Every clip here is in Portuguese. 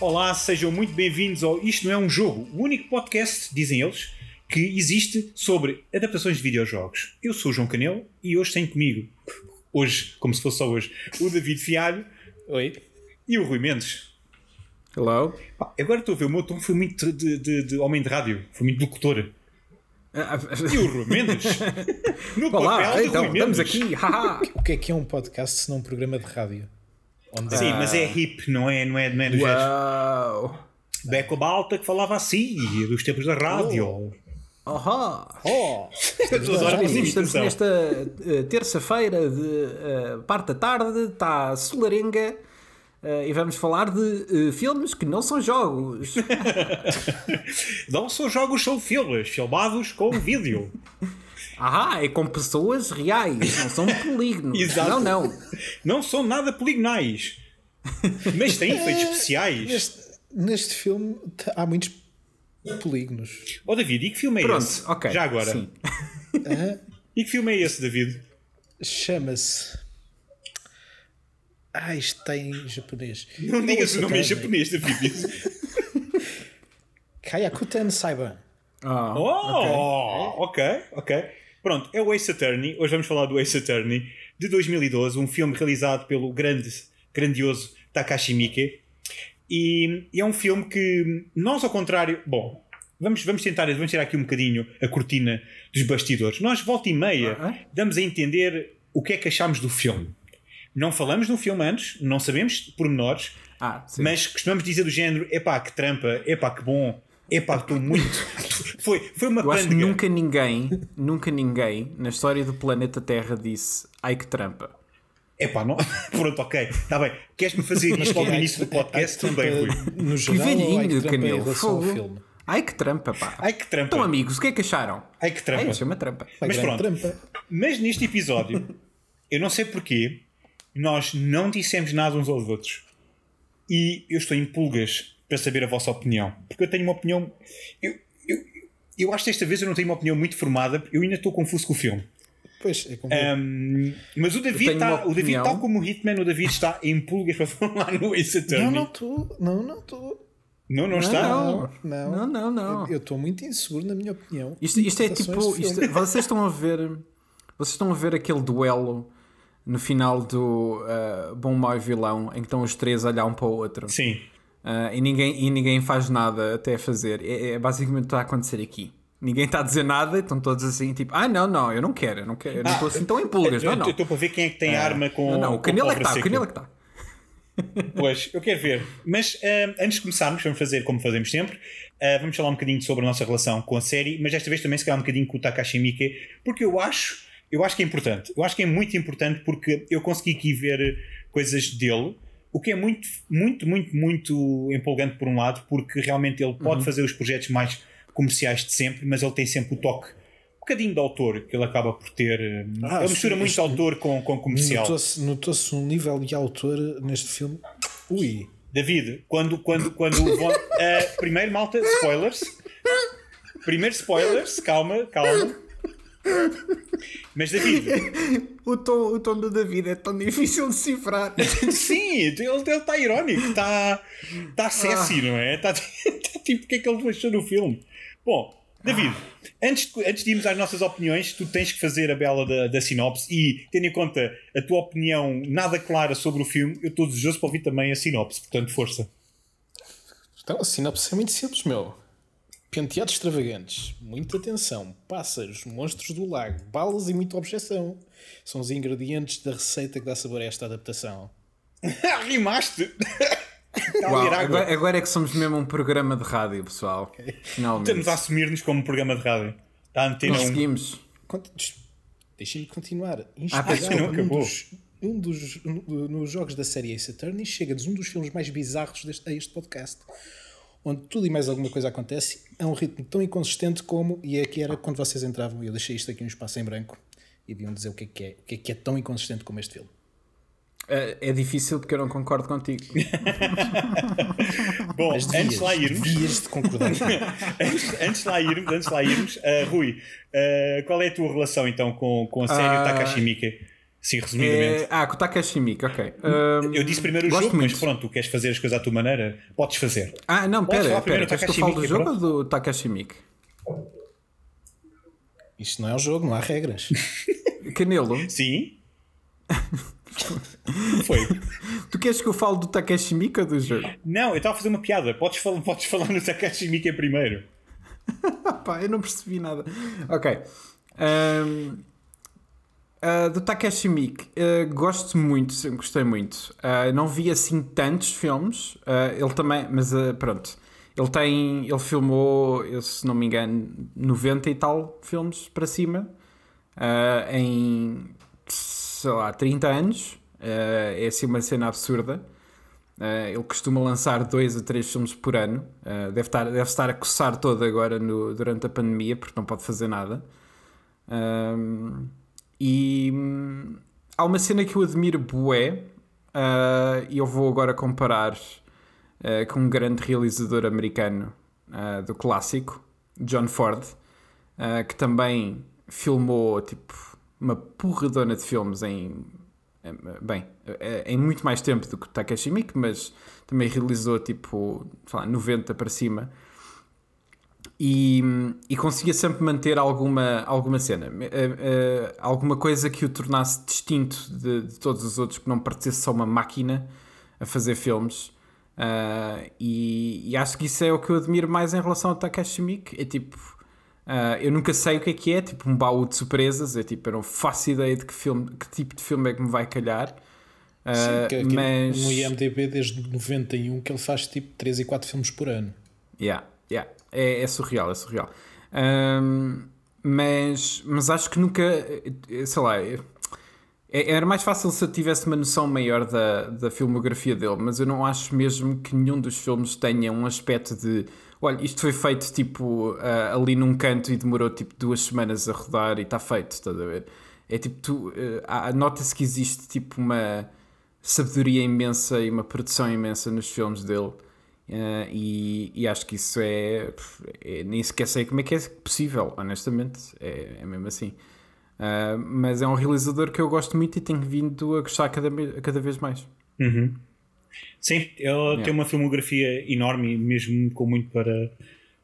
Olá, sejam muito bem-vindos ao Isto Não É Um Jogo, o único podcast, dizem eles, que existe sobre adaptações de videojogos. Eu sou o João Canelo e hoje tenho comigo, hoje, como se fosse só hoje, o David Fialho Oi. e o Rui Mendes. Hello. Pá, agora estou a ver, o meu tom foi muito de, de- de homem de rádio, foi muito locutor. E o Rui Mendes? No Olá, papel de então, Rui estamos Mendes. aqui. haha. O que é que é um podcast se não um programa de rádio? Onde Sim, mas é hip, não é, não é, não é do. Uau. Beco Balta que falava assim, dos tempos da rádio. Ahá. Oh! Estamos nesta eh, terça-feira de eh, parte da tarde, está solarenga eh, e vamos falar de eh, filmes que não são jogos. Não são jogos, são filmes, filmados com vídeo. Ahá, é com pessoas reais, não são polígonos. Exato. Não, não. Não são nada poligonais. Mas têm efeitos especiais. Neste, neste filme há muitos polígonos. Ó David, e que filme é Pronto, esse? ok. Já agora. Sim. E que filme é esse, David? Chama-se. Ah, isto está em japonês. Não digas o nome em japonês, David. Kayakuten Saiba. Ah, Oh, ok, ok. Pronto, é o Ace Attorney. Hoje vamos falar do Ace Attorney de 2012, um filme realizado pelo grande, grandioso Takashi Miike. E, e é um filme que nós, ao contrário, bom, vamos, vamos tentar, vamos tirar aqui um bocadinho a cortina dos bastidores. Nós, volta e meia, Ah, damos a entender o que é que achamos do filme. Não falamos no filme antes, não sabemos pormenores, Ah, mas costumamos dizer do género: epá, que trampa, epá, que bom, epá, estou muito. foi, foi uma Eu acho que nunca ninguém, nunca ninguém na história do planeta Terra disse ai que trampa. Epá, não. Pronto, ok, está bem. Queres-me fazer isto logo no início do podcast? Tudo bem, Rui. No Que geral, ou ai, velhinho, que em Canelo. Fogo. filme? Ai que trampa, pá. Ai que trampa. Então, amigos, o que é que acharam? Ai que trampa. Ai, chama trampa. Uma Mas pronto. trampa. Mas neste episódio, eu não sei porquê, nós não dissemos nada uns aos outros. E eu estou em pulgas para saber a vossa opinião. Porque eu tenho uma opinião. Eu, eu, eu acho que desta vez eu não tenho uma opinião muito formada. Eu ainda estou confuso com o filme. Pois, é. Um, mas o David, está, o David, tal como o Hitman, o David está em pulgas para falar no Ace Attorney. não, não estou. Não, não estou. Não, não está? Não. Não, Não, não, não. Eu estou muito inseguro na minha opinião. Isto, isto é tipo. isto- vocês estão a ver. Vocês estão a ver aquele duelo no final do ah, Bom, Mau e Vilão em que estão os três a olhar um para o outro Sim. Ah, e, ninguém, e ninguém faz nada até fazer. É, é basicamente o que está a acontecer aqui. Ninguém está a dizer nada, estão todos assim, tipo, ah, não, não, eu não quero, eu não quero, eu não estou assim tão em pulgas, Eu não, não. estou para ver quem é que tem arma com. Não, não, o canelo é que está, o canelo é que está. Pois, eu quero ver. Mas ah, antes de começarmos, vamos fazer como fazemos sempre. ah, vamos falar um bocadinho sobre a nossa relação com a série, mas desta vez também se calhar um bocadinho com o Takashi Miike, porque eu acho, eu acho que é importante. Eu acho que é muito importante porque eu consegui aqui ver coisas dele, o que é muito, muito, muito, muito empolgante por um lado, porque realmente ele Uhum. pode fazer os projetos mais comerciais de sempre, mas ele tem sempre o toque. Um bocadinho de autor que ele acaba por ter. Ah, ele mistura muito autor com, com comercial. Notou-se um nível de autor neste filme. Ui. David, quando, quando, quando vão, eh, primeiro, malta, spoilers. Primeiro, spoilers, calma, calma. Mas, David, O tom, o tom do David é tão difícil de cifrar. sim, ele está irónico, está tá sassy, não é? Está tipo, o que é que ele achou no filme? Bom, David, antes, de- antes de irmos às nossas opiniões, tu tens que fazer a bela da, da sinopse e, tendo em conta a tua opinião nada clara sobre o filme, eu estou desejoso para ouvir também a sinopse, portanto, força. Então, a sinopse é muito simples, meu. Penteados extravagantes, muita atenção, pássaros, monstros do lago, balas e muita objeção. São os ingredientes da receita que dá sabor a esta adaptação. Rimaste! Uau, agora, agora é que somos mesmo um programa de rádio, pessoal. Finalmente. Estamos a assumir-nos como um programa de rádio. Está a antena um. Conseguimos. Cont- Deixem-me continuar. Ah, Inspirado não acabou. dos, um dos, nos jogos da série Ace Attorney, chega-nos um dos filmes mais bizarros deste, a este podcast, onde tudo e mais alguma coisa acontece a um ritmo tão inconsistente como, e aqui era quando vocês entravam, eu deixei isto aqui um espaço em branco, e deviam dizer o que é que é, o que é, que é tão inconsistente como este filme. É, é difícil porque eu não concordo contigo. Bom, Mas antes de lá devias, irmos, devias de concordar. antes, antes de lá irmos, antes de lá irmos, ah, Rui, ah, qual é a tua relação então com, com a série Ah. Takashi Miike? Sim, resumidamente. É... Ah, com o Takashi Miike, ok. Um, eu disse primeiro o jogo, muito. mas pronto, tu queres fazer as coisas à tua maneira, podes fazer. Ah, não, pera, falar pera. do Queres que eu Takashi fale do jogo pronto? ou do Takashi Miike? Isto não é um jogo, não há regras. Canelo, Sim? Foi. tu queres que eu fale do Takashi ou do jogo? Não, eu estava a fazer uma piada. Podes falar, podes falar no Takashi Miike primeiro. Pá, eu não percebi nada. Ok. Um, ah, do Takashi Miike, ah, gosto muito, gostei muito. Ah, não vi assim tantos filmes. Ele também, mas pronto. Ele tem, ele filmou, se não me engano, 90 e tal filmes para cima em sei lá, 30 anos. É assim uma cena absurda. Uh, ele costuma lançar dois a três filmes por ano. Uh, deve, estar, deve estar a coçar todo agora no, durante a pandemia, porque não pode fazer nada. Um, e hum, há uma cena que eu admiro bué, uh, e eu vou agora comparar uh, com um grande realizador americano uh, do clássico, John Ford, que também filmou tipo uma porradona de filmes em bem, eh, em muito mais tempo do que Takashi Miike, mas também realizou tipo, sei lá, 90 para cima. E, e conseguia sempre manter alguma, alguma cena, eh, eh, alguma coisa que o tornasse distinto de, de todos os outros, que não parecesse só uma máquina a fazer filmes. Ah, e, e acho que isso é o que eu admiro mais em relação ao Takashi Miike. É tipo, eu nunca sei o que é que é, tipo um baú de surpresas. É tipo, eu não faço ideia de que, filme, que tipo de filme é que me vai calhar. Sim, que, que mas no IMDB desde 91 que ele faz tipo 3 e 4 filmes por ano. Yeah, yeah. É, é surreal, é surreal. Ahm, mas, mas acho que nunca, eh, sei lá, eh, era mais fácil se eu tivesse uma noção maior da, da filmografia dele, mas eu não acho mesmo que nenhum dos filmes tenha um aspecto de olha, isto foi feito tipo ah, ali num canto e demorou tipo duas semanas a rodar e está feito, estás a ver? É tipo, tu, ah, nota-se que existe tipo uma sabedoria imensa e uma produção imensa nos filmes dele. Uh, e, e acho que isso é, é, Nem sequer sei como é que é possível, honestamente. É, é mesmo assim. Uh, mas é um realizador que eu gosto muito e tenho vindo a gostar cada, cada vez mais. Uhum. Sim, ele tem uma filmografia enorme, mesmo com muito para,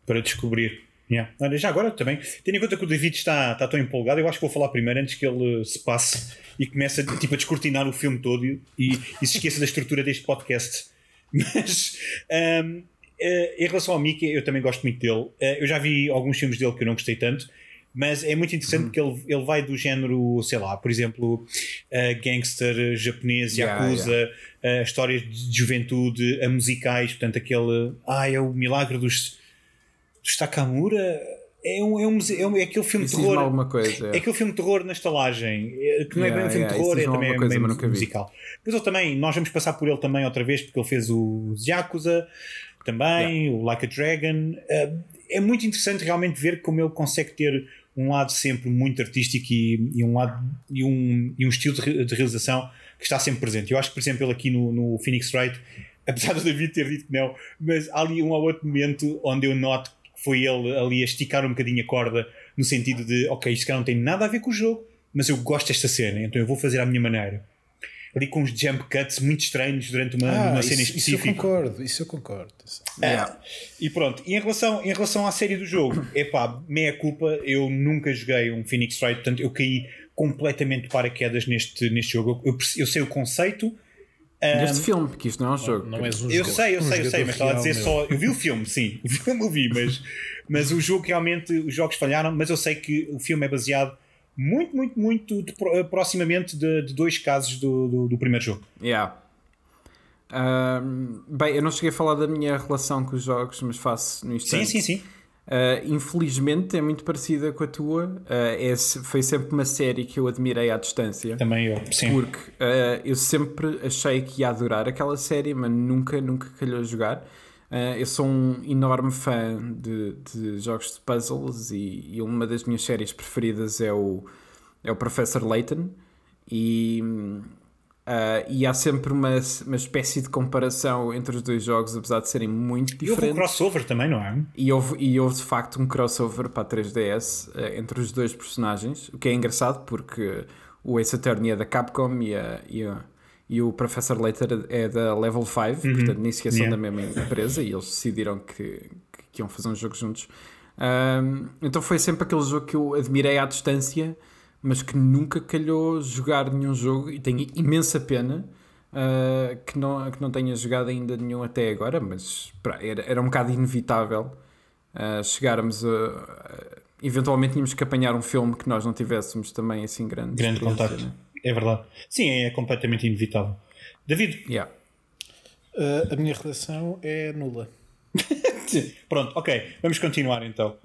para descobrir. Yeah. Olha, já agora também, tendo em conta que o David está, está tão empolgado, eu acho que vou falar primeiro antes que ele se passe e comece a, tipo, a descortinar o filme todo e, e se esqueça da estrutura deste podcast. Mas um, eh, em relação ao Mickey, eu também gosto muito dele. Eh, eu já vi alguns filmes dele que eu não gostei tanto, mas é muito interessante porque ele, ele vai do género, sei lá, por exemplo, eh, gangster japonês, Yeah, yakuza, eh, histórias de juventude, a musicais, portanto, aquele. Ah, é o milagre dos, dos Takamura. É, um, é, um, é, um- é aquele filme de terror. alguma coisa. É aquele filme de terror na estalagem, é, que não é bem Yeah, um filme yeah, de terror, isso é também alguma coisa, meio mas musical. Ele também, nós vamos passar por ele também outra vez, porque ele fez o Yakuza, também, o Like a Dragon. Uh, é muito interessante realmente ver como ele consegue ter um lado sempre muito artístico e, e um, lado, e, um, e um estilo de, de realização que está sempre presente. Eu acho que, por exemplo, ele aqui no, no Phoenix Wright, apesar do David ter dito que não, mas há ali um ou outro momento onde eu noto foi ele ali a esticar um bocadinho a corda, no sentido de, ok, isto cá não tem nada a ver com o jogo, mas eu gosto desta cena, então eu vou fazer à minha maneira. Ali com uns jump cuts muito estranhos durante uma, Ah, uma isso, cena isso eu específica. concordo, isso eu concordo. Yeah. E pronto, e em relação, em relação à série do jogo, epá, meia culpa, eu nunca joguei um Phoenix Wright, portanto eu caí completamente de paraquedas neste, neste jogo. Eu, perce- eu sei o conceito, Deste filme, porque isto não é um jogo. Não és um eu jogador- sei, eu um sei, eu sei, mas estava a dizer meu. só. Eu vi o filme, sim, o filme eu vi, mas, mas o jogo realmente, os jogos falharam, mas eu sei que o filme é baseado muito, muito, muito de pro- proximamente de, de dois casos do, do, do primeiro jogo. Yeah. Ahm, bem, eu não cheguei a falar da minha relação com os jogos, mas faço no Sim, instante. sim, sim. Uh, infelizmente é muito parecida com a tua. Uh, é foi sempre uma série que eu admirei à distância. Também eu, sim. Porque uh, eu sempre achei que ia adorar aquela série, mas nunca, nunca calhou jogar. Eu sou um enorme fã de, de jogos de puzzles e, e uma das minhas séries preferidas é o, é o Professor Layton. E, uh, e há sempre uma, uma espécie de comparação entre os dois jogos, apesar de serem muito E houve um diferentes. crossover também, não é? E houve, e houve de facto um crossover para a 3DS eh, entre os dois personagens, o que é engraçado porque o Ace Attorney é da Capcom e, a, e, a, e o Professor Layton é da Level 5, portanto nem sequer são Yeah. da mesma empresa e eles decidiram que, que iam fazer um jogo juntos. Ahm, então foi sempre aquele jogo que eu admirei à distância, mas que nunca calhou jogar nenhum jogo e tenho imensa pena. ah, que, não, que não tenha jogado ainda nenhum até agora, mas pá, era, era um bocado inevitável ah, chegarmos a, a- Eventualmente tínhamos que apanhar um filme que nós não tivéssemos também assim grande, Grande contacto. né? É verdade. Sim, é completamente inevitável. David, Yeah. Uh, a minha redação é nula. pronto, ok, vamos continuar então.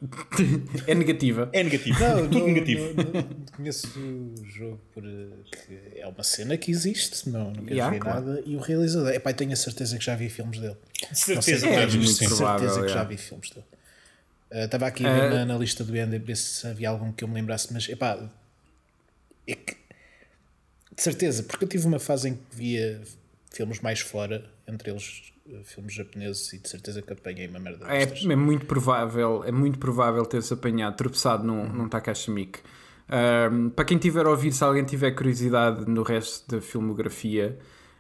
É negativa. É negativo, tudo não- negativo. não- não- conheço o jogo porque é uma cena que existe, não, não quero Yeah, ver claro. nada. E o realizador, epá, tenho a certeza que já vi filmes dele. Certeza É, é muito provável. certeza que já vi filmes dele. Uh, Estava aqui a Uh, ver na, na lista do IMDb se havia algum que eu me lembrasse, mas epá, é que de certeza, porque eu tive uma fase em que via filmes mais fora, entre eles uh, filmes japoneses, e de certeza que apanhei uma merda É, destas. é muito provável, é muito provável ter-se apanhado, tropeçado num, num Takashi Miike. Ahm, para quem tiver a ouvir, se alguém tiver curiosidade no resto da filmografia,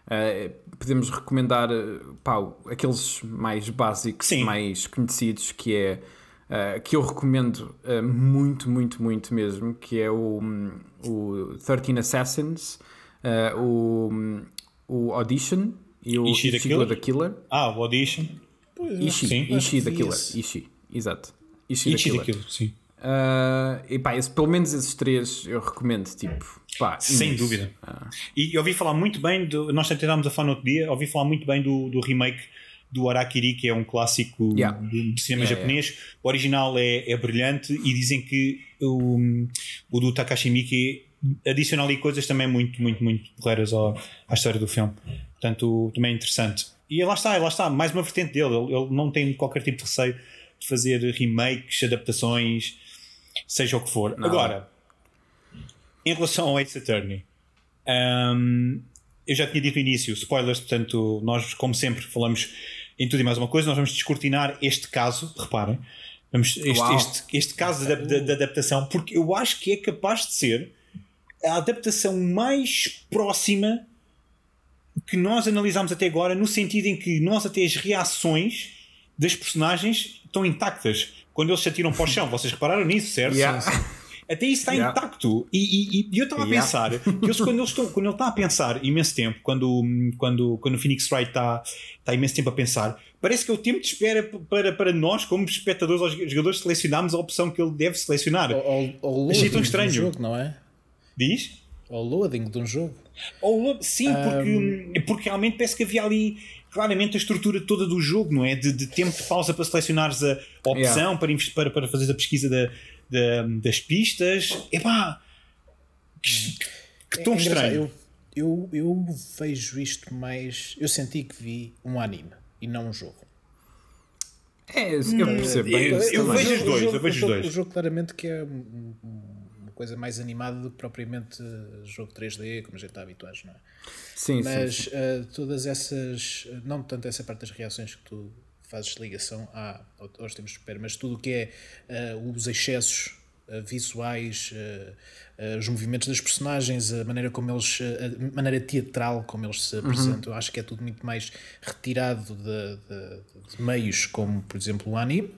ah, podemos recomendar ah, pá, aqueles mais básicos, Sim. mais conhecidos, que é ah, que eu recomendo ah, muito, muito, muito mesmo, que é o, hum, o 13 Assassins, o, hum, o Audition e o Ishi the Ichigo Killer? the Killer. Ah, o Audition. Ishi, Sim. Ishi Acho que da Killer. esse. Ishi, exato. Ishi, Ichi da Killer. sim. Ah, e pá, esse- pelo menos esses três eu recomendo, tipo, pá, Sem imenso. dúvida. Ah, E eu ouvi falar muito bem, do, nós tentámos a falar no outro dia, ouvi falar muito bem do, do remake do Arakiri, que é um clássico Yeah. do, cinema Yeah, japonês. O original é, é brilhante e dizem que o, o do Takashi Miike adiciona ali coisas também muito, muito, muito porreiras à história do filme. Portanto, também é interessante. E lá está, lá está, mais uma vertente dele. Ele, ele não tem qualquer tipo de receio de fazer remakes, adaptações, seja o que for. Nada. Agora, em relação ao Ace Attorney, hum, eu já tinha dito no início, spoilers, portanto, nós, como sempre, falamos em tudo e mais uma coisa. Nós vamos descortinar este caso, reparem, vamos, este, este, este caso de adaptação, porque eu acho que é capaz de ser a adaptação mais próxima que nós analisámos até agora, no sentido em que nós, até as reações das personagens estão intactas quando eles se atiram para o chão. Vocês repararam nisso, certo? Yeah. Até isso está Yeah. intacto. E, e- e eu estava a Yeah. pensar que eles, quando, eles estão, quando ele está a pensar imenso tempo, quando, quando, quando o Phoenix Wright está, está imenso tempo a pensar, parece que é o tempo de espera para, para nós, como espectadores ou jogadores, selecionarmos a opção que ele deve selecionar. Ao, ao, ao Achei loading tão estranho. de um jogo, não é? Diz? Ao loading de um jogo. Ou, sim, porque, porque realmente parece que havia ali claramente a estrutura toda do jogo, não é? De, de tempo de pausa para selecionares a opção, Yeah. para, para, para fazer a pesquisa da, da- das pistas. Epá! Que, que tão É engraçado, estranho. Eu, eu, eu vejo isto mais. Eu senti que vi um anime e não um jogo. É, eu percebo bem. eu- eu também. vejo os dois, jogo- eu vejo os o jogo- dois. O jogo claramente que é um- um- coisa mais animada do que propriamente jogo 3D, como a gente está habituado, não é? Sim, sim, Mas sim. uh, todas essas, não tanto essa parte das reações que tu fazes ligação a, ao- aos tempos de espera, mas tudo o que é uh, os excessos uh, visuais, os movimentos das personagens, a maneira como eles, a maneira teatral como eles se apresentam, eu acho que é tudo muito mais retirado de, de- de meios como, por exemplo, o anime,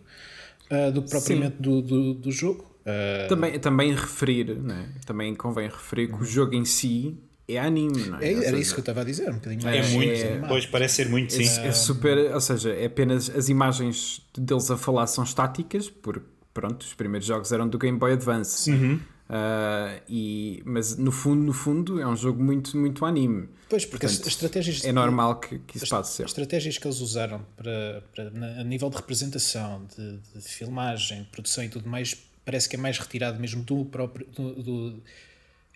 uh, do que propriamente do, do, do jogo. Uh, Também, também referir, né? também convém referir que o jogo em si é anime, não é? é- era seja, isso que eu estava a dizer, um bocadinho É mais muito, animado. pois parece ser muito, sim. É, é super, ou seja, é apenas as imagens deles a falar são estáticas, porque pronto, os primeiros jogos eram do Game Boy Advance. Uhum. Ah, e, mas no fundo, no fundo, é um jogo muito, muito anime. Pois, porque as, Portanto, as estratégias É normal que, que isso passe a ser. As estratégias que eles usaram para, para na- a nível de representação, de, de filmagem, de produção e tudo mais, parece que é mais retirado mesmo do próprio. Do, do-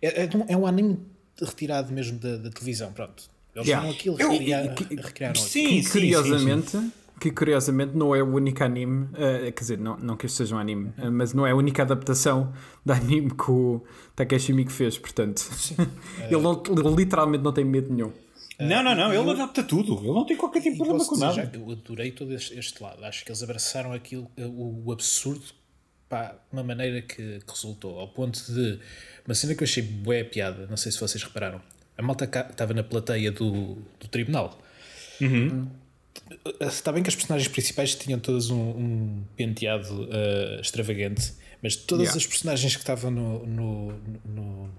é, é um- é um anime retirado mesmo da, da televisão. Pronto. Eles Yeah. aquilo, Eu- recriaram, que- recriaram. Sim, Que sim, curiosamente, sim, sim. que curiosamente não é o único anime, eh, quer dizer, não, não que este seja um anime, eh, mas não é a única adaptação de anime que o Takeshi Miike fez, portanto, ele, não- ele literalmente não tem medo nenhum. Não, não, não, ele adapta tudo. Ele não tem qualquer tipo de problema com nada. eu adorei todo este, este lado. Acho que eles abraçaram aquilo, o, o absurdo pá, de uma maneira que, que resultou, ao ponto de uma cena que eu achei boa piada, não sei se vocês repararam. A malta estava na plateia do, do tribunal. Uhum. Está bem que as personagens principais tinham todas um, um penteado uh, extravagante, mas todas Yeah. as personagens que estavam no, no- no-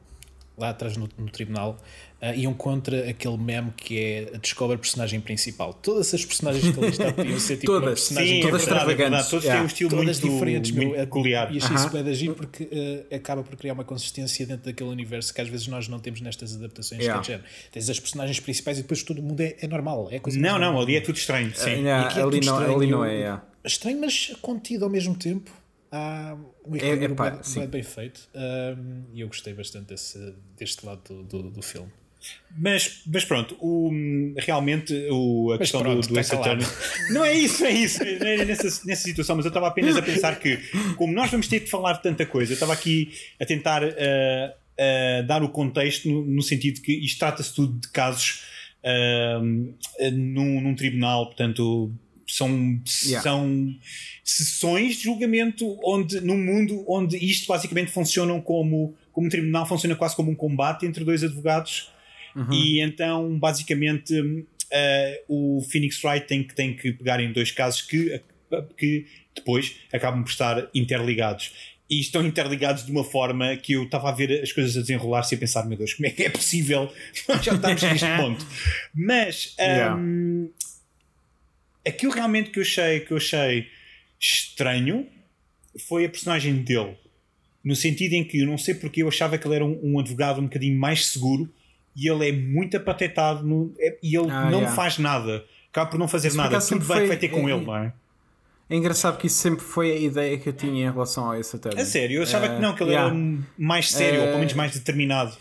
lá atrás no, no tribunal uh, iam contra aquele meme que é a descobre a personagem principal. Todas as personagens que ali estavam podiam ser tipo Todas. personagem Sim, todas é verdade, é extravagantes. Todos têm Yeah. um estilo todas muito, diferentes, meu, muito é- peculiar. E achei isso bem agir porque eh, acaba por criar uma consistência dentro daquele universo que às vezes nós não temos nestas adaptações Yeah. de género. Tens as personagens principais e depois todo mundo é, é normal. É coisa Não, não, normal. ali é tudo estranho. Sim. Yeah, aqui é ali, tudo não, estranho, ali não é. yeah. Estranho, mas contido ao mesmo tempo. Há um É- equilíbrio epá, bem, bem bem feito. Um, e eu gostei bastante desse, deste lado do, do, do filme. Mas, mas pronto, o, realmente o, a Mas questão pronto, do, do calado. Attorney- Não é isso, é isso. Não é nessa, nessa situação, mas eu estava apenas a pensar que, como nós vamos ter de falar de tanta coisa, eu estava aqui a tentar ah, ah, dar o contexto no, no sentido que isto trata-se tudo de casos ah, num, num tribunal, portanto. São, Yeah. são sessões de julgamento onde, num mundo onde isto basicamente funcionam como, como um tribunal, funciona quase como um combate entre dois advogados e então, basicamente, eh, o Phoenix Wright tem que, tem que pegar em dois casos que, que depois acabam por estar interligados. E estão interligados de uma forma que eu estava a ver as coisas a desenrolar-se e a pensar: meu Deus, como é que é possível? Nós já estamos neste ponto. Mas Yeah. Aquilo realmente que eu achei, que eu achei estranho foi a personagem dele. No sentido em que eu não sei porque eu achava que ele era um, um advogado um bocadinho mais seguro e ele é muito apatetado no- é- e ele Ah, não yeah. faz nada. Acaba por não fazer Isso nada. Tudo vai, foi- vai ter com é- ele, não é? É engraçado que isso sempre foi a ideia que eu tinha em relação a esse Attorney. A sério, eu achava Eh, que não, que ele yeah. era mais sério, ou pelo menos Eh, mais determinado.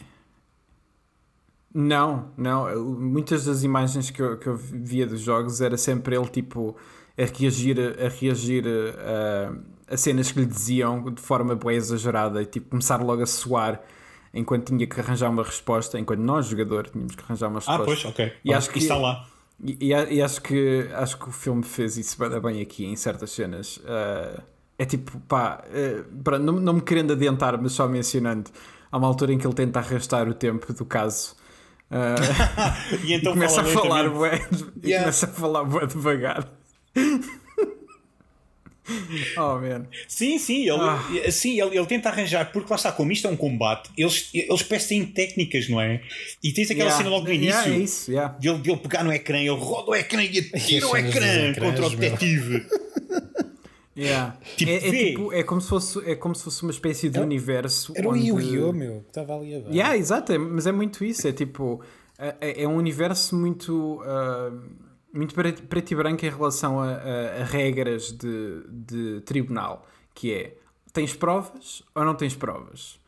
Não, não. Muitas das imagens que eu, que eu via dos jogos era sempre ele tipo a reagir, a, reagir a, a cenas que lhe diziam de forma bem exagerada e tipo começar logo a suar enquanto tinha que arranjar uma resposta, enquanto nós, jogador, tínhamos que arranjar uma resposta. Ah, pois, ok. E acho que- está lá. E, e acho, que, acho que o filme fez isso bem, aqui em certas cenas. Ah, é tipo, pá, pronto, não, não me querendo adiantar, mas só mencionando, há uma altura em que ele tenta arrastar o tempo do caso. Ah, E então e começa a fala falar bué, e Yeah. começa a falar bué devagar. oh man. Sim, sim, ele, Ah. sim ele, ele tenta arranjar, porque lá está, como isto é um combate, eles, eles têm técnicas, não é? E tens aquela Yeah. cena logo no Yeah, início é isso, yeah. de ele, de ele pegar no ecrã, ele roda o ecrã e atira o ecrã ecrãs, contra o detetive. Yeah. Tipo, é, é tipo, é, como se fosse, é como se fosse uma espécie de universo. Era o onde- Yu-Gi-Oh! meu, que estava ali a dar. Yeah, exato, é- mas é muito isso. É tipo, é, é- é um universo muito, ah, muito preto, e branco em relação a, a- a regras de, de tribunal, que é tens provas ou não tens provas.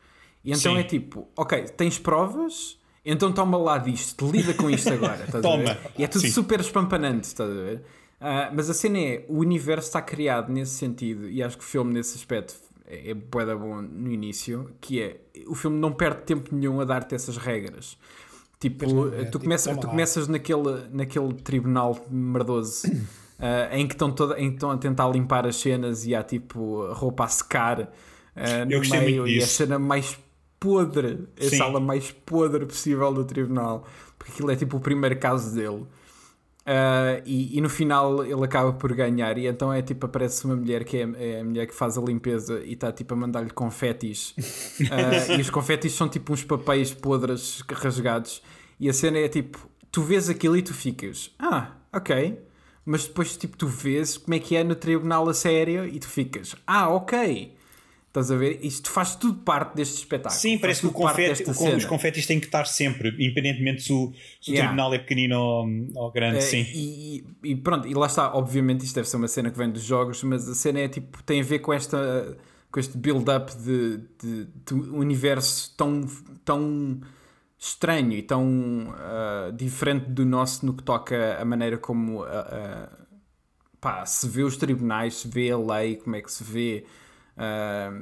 E então Sim. é tipo, ok, tens provas, então toma lá disto, lida com isto agora. Estás a Toma. ver? E é tudo Sim. super espampanante, estás a ver? Ah, mas a cena é, o universo está criado nesse sentido, e acho que o filme nesse aspecto é, é bué da bom no início, que é, o filme não perde tempo nenhum a dar-te essas regras. Tipo, não, é, tu, tipo, começa, toma tu começas naquele, naquele tribunal merdoso ah, em, que estão toda, em que estão a tentar limpar as cenas e há tipo roupa a secar no Eu gostei meio e a disso. cena mais podre, a Sim. sala mais podre possível do tribunal, porque aquilo é tipo o primeiro caso dele. Ah, e, e no final ele acaba por ganhar, e então é tipo: aparece uma mulher que é, é a mulher que faz a limpeza e está tipo a mandar-lhe confetis, Ah, e os confetis são tipo uns papéis podres rasgados, e a cena é tipo: tu vês aquilo e tu ficas, ah, ok, mas depois tipo tu vês como é que é no tribunal a sério e tu ficas, ah, ok. Estás a ver? Isto faz tudo parte deste espetáculo. Sim, parece que o confete, o os confetes têm que estar sempre, independentemente se o, se o Yeah. tribunal é pequenino ou, ou grande. É, sim. E, e- pronto, e lá está, obviamente isto deve ser uma cena que vem dos jogos, mas a cena é tipo, tem a ver com esta com este build-up de, de, de um universo tão, tão estranho e tão ah, diferente do nosso no que toca a maneira como ah, ah, pá, se vê os tribunais, se vê a lei, como é que se vê ah,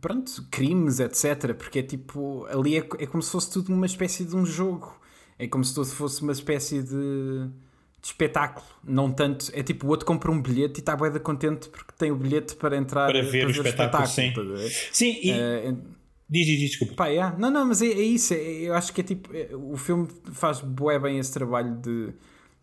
pronto, crimes, etc. Porque é tipo, ali é, é como se fosse tudo uma espécie de um jogo. É como se tudo fosse uma espécie de, de espetáculo, não tanto. É tipo o outro compra um bilhete e está bem contente porque tem o bilhete para entrar para ver, para o, ver espetáculo, o espetáculo. Sim, sim e. Uh, Diz, diz, desculpa. Pá, yeah. Não, não, mas é, é isso. É, eu acho que é tipo. É, o filme faz bué bem esse trabalho de.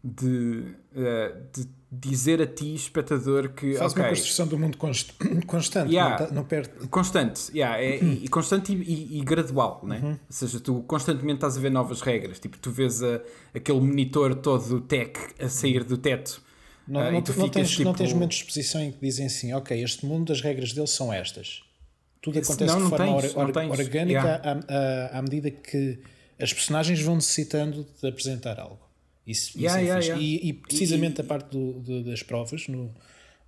De, uh, de dizer a ti, espectador, que. Faz okay, uma construção do mundo const constante, yeah, não, tá, não perde. Constante, yeah, é, e, constante e, e, e gradual, né? Uhum. Ou seja, tu constantemente estás a ver novas regras. Tipo, tu vês a, aquele monitor todo tech a sair do teto. Não, uh, não, tu não, tens, tipo... não tens momentos de exposição em que dizem assim: Ok, este mundo, as regras dele são estas. Tudo acontece não, de forma tens, or, or, orgânica yeah. à, à, à, medida que as personagens vão necessitando de apresentar algo. Isso, yeah, isso é yeah, e, e, precisamente e, a parte do, do, das provas no,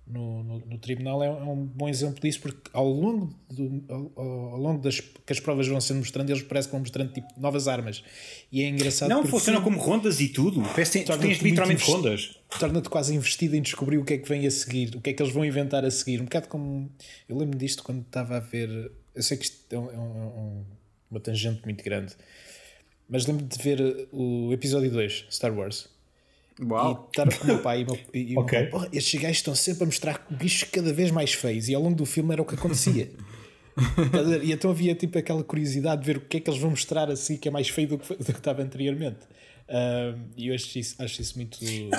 no, no, no tribunal é, é, um bom exemplo disso, porque ao longo, do, ao, ao, longo das que as provas vão sendo mostrando, eles parecem que vão mostrando tipo, novas armas. E é engraçado. Não, funcionam como rondas e tudo. Parece que tens literalmente rondas. Torna-te quase investido em descobrir o que é que vem a seguir, o que é que eles vão inventar a seguir. Um bocado como. Eu lembro disto quando estava a ver. Eu sei que isto é, um, é um, uma tangente muito grande, mas lembro de ver o episódio 2, Star Wars Uau. E estar com o meu pai e, meu, e okay. meu pai, estes gajos estão sempre a mostrar bichos cada vez mais feios e ao longo do filme era o que acontecia. e então havia tipo aquela curiosidade de ver o que é que eles vão mostrar assim que é mais feio do que, do que estava anteriormente. E uh, eu acho isso, acho isso muito,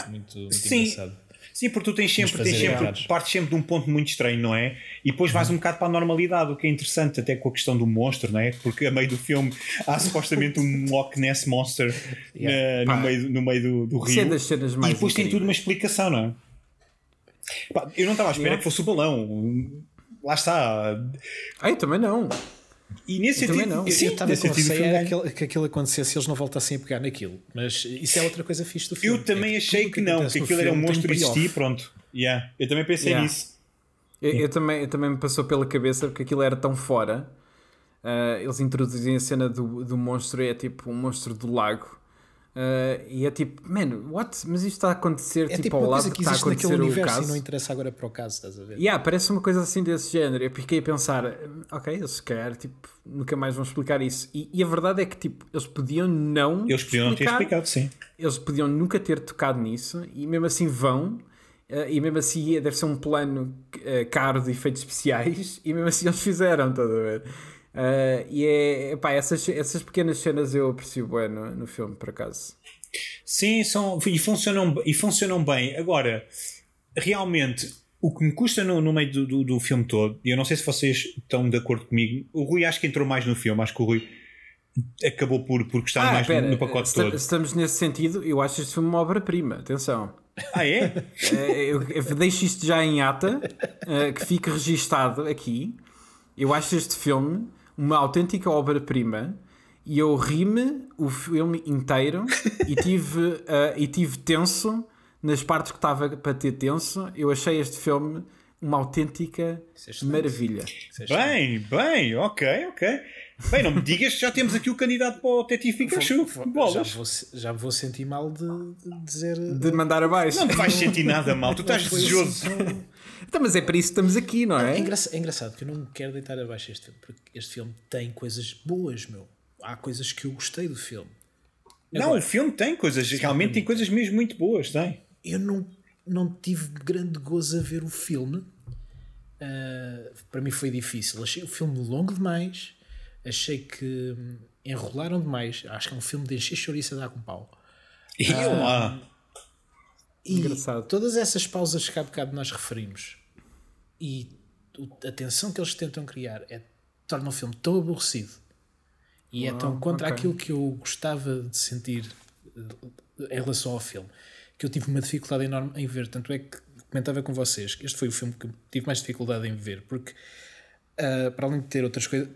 muito, muito Sim. engraçado. Sim, porque tu tens sempre, tens sempre partes sempre de um ponto muito estranho, não é? E depois vais um bocado para a normalidade, o que é interessante, até com a questão do monstro, não é? Porque a meio do filme há supostamente um Loch Ness Monster yeah. uh, no, meio, no meio do, do rio. Das cenas mais e depois tem tudo uma explicação, não é? Pá, eu não estava à espera yeah. que fosse o balão. Lá está. Ah, eu também não. E nesse eu sentido, não. Sim, eu estava com receio que, que aquilo acontecesse se eles não voltassem a pegar naquilo. Mas isso é outra coisa fixe do filme. Eu também é achei que, que não, que aquilo era um monstro e existia pronto. Yeah. Eu também pensei yeah. nisso. Eu, eu, também, eu também me passou pela cabeça porque aquilo era tão fora. Uh, eles introduzem a cena do, do monstro, é tipo um monstro do lago. Uh, e é tipo, mano, what? Mas isto está a acontecer é tipo, tipo ao lado que, está a acontecer o caso. E não interessa agora para o caso, estás a ver? Yeah, parece uma coisa assim desse género. Eu fiquei a pensar, ok, eles se calhar tipo, nunca mais vão explicar isso. E, e, a verdade é que tipo, eles podiam não. Eles podiam explicar, ter explicado, sim. Eles podiam nunca ter tocado nisso e mesmo assim vão. Uh, e mesmo assim deve ser um plano uh, caro de efeitos especiais e mesmo assim eles fizeram, estás a ver? Uh, e é, pá, essas, essas pequenas cenas eu aprecio bem no, no filme, por acaso. Sim, são, e, funcionam, e funcionam bem. Agora, realmente, o que me custa no, no meio do, do, do, filme todo, e eu não sei se vocês estão de acordo comigo, o Rui acho que entrou mais no filme, acho que o Rui acabou por, por gostar ah, mais pera, no, pacote todo. Estamos nesse sentido, eu acho este filme uma obra-prima, atenção. Ah, é? é eu, eu deixo isto já em ata, uh, que fique registado aqui. Eu acho este filme uma autêntica obra-prima e eu ri-me o filme inteiro e tive, uh, e tive tenso nas partes que estava para ter tenso. Eu achei este filme uma autêntica é maravilha. É bem, bem, ok, ok. Bem, não me digas que já temos aqui o candidato para o Detetive Pikachu. Já vou, já vou sentir mal de, de dizer. De mandar abaixo. Não te vais sentir nada mal, tu estás desejoso. Então, mas é para isso que estamos aqui, não é? É, engraçado, é engraçado que eu não quero deitar abaixo este filme, porque este filme tem coisas boas, meu. Há coisas que eu gostei do filme. Agora, não, o filme tem coisas, realmente tem coisas mesmo muito boas, tem. Eu não, não tive grande gozo a ver o filme. Uh, para mim foi difícil. Achei o filme longo demais. Achei que hum, enrolaram demais. Acho que é um filme de encher chouriça a dar com pau. E uh, lá. E Engraçado. todas essas pausas que há bocado nós referimos e a tensão que eles tentam criar é, torna o filme tão aborrecido e é tão contra okay. aquilo que eu gostava de sentir eh, em relação ao filme que eu tive uma dificuldade enorme em ver. Tanto é que comentava com vocês que este foi o filme que tive mais dificuldade em ver, porque uh, para além de ter outras coisas,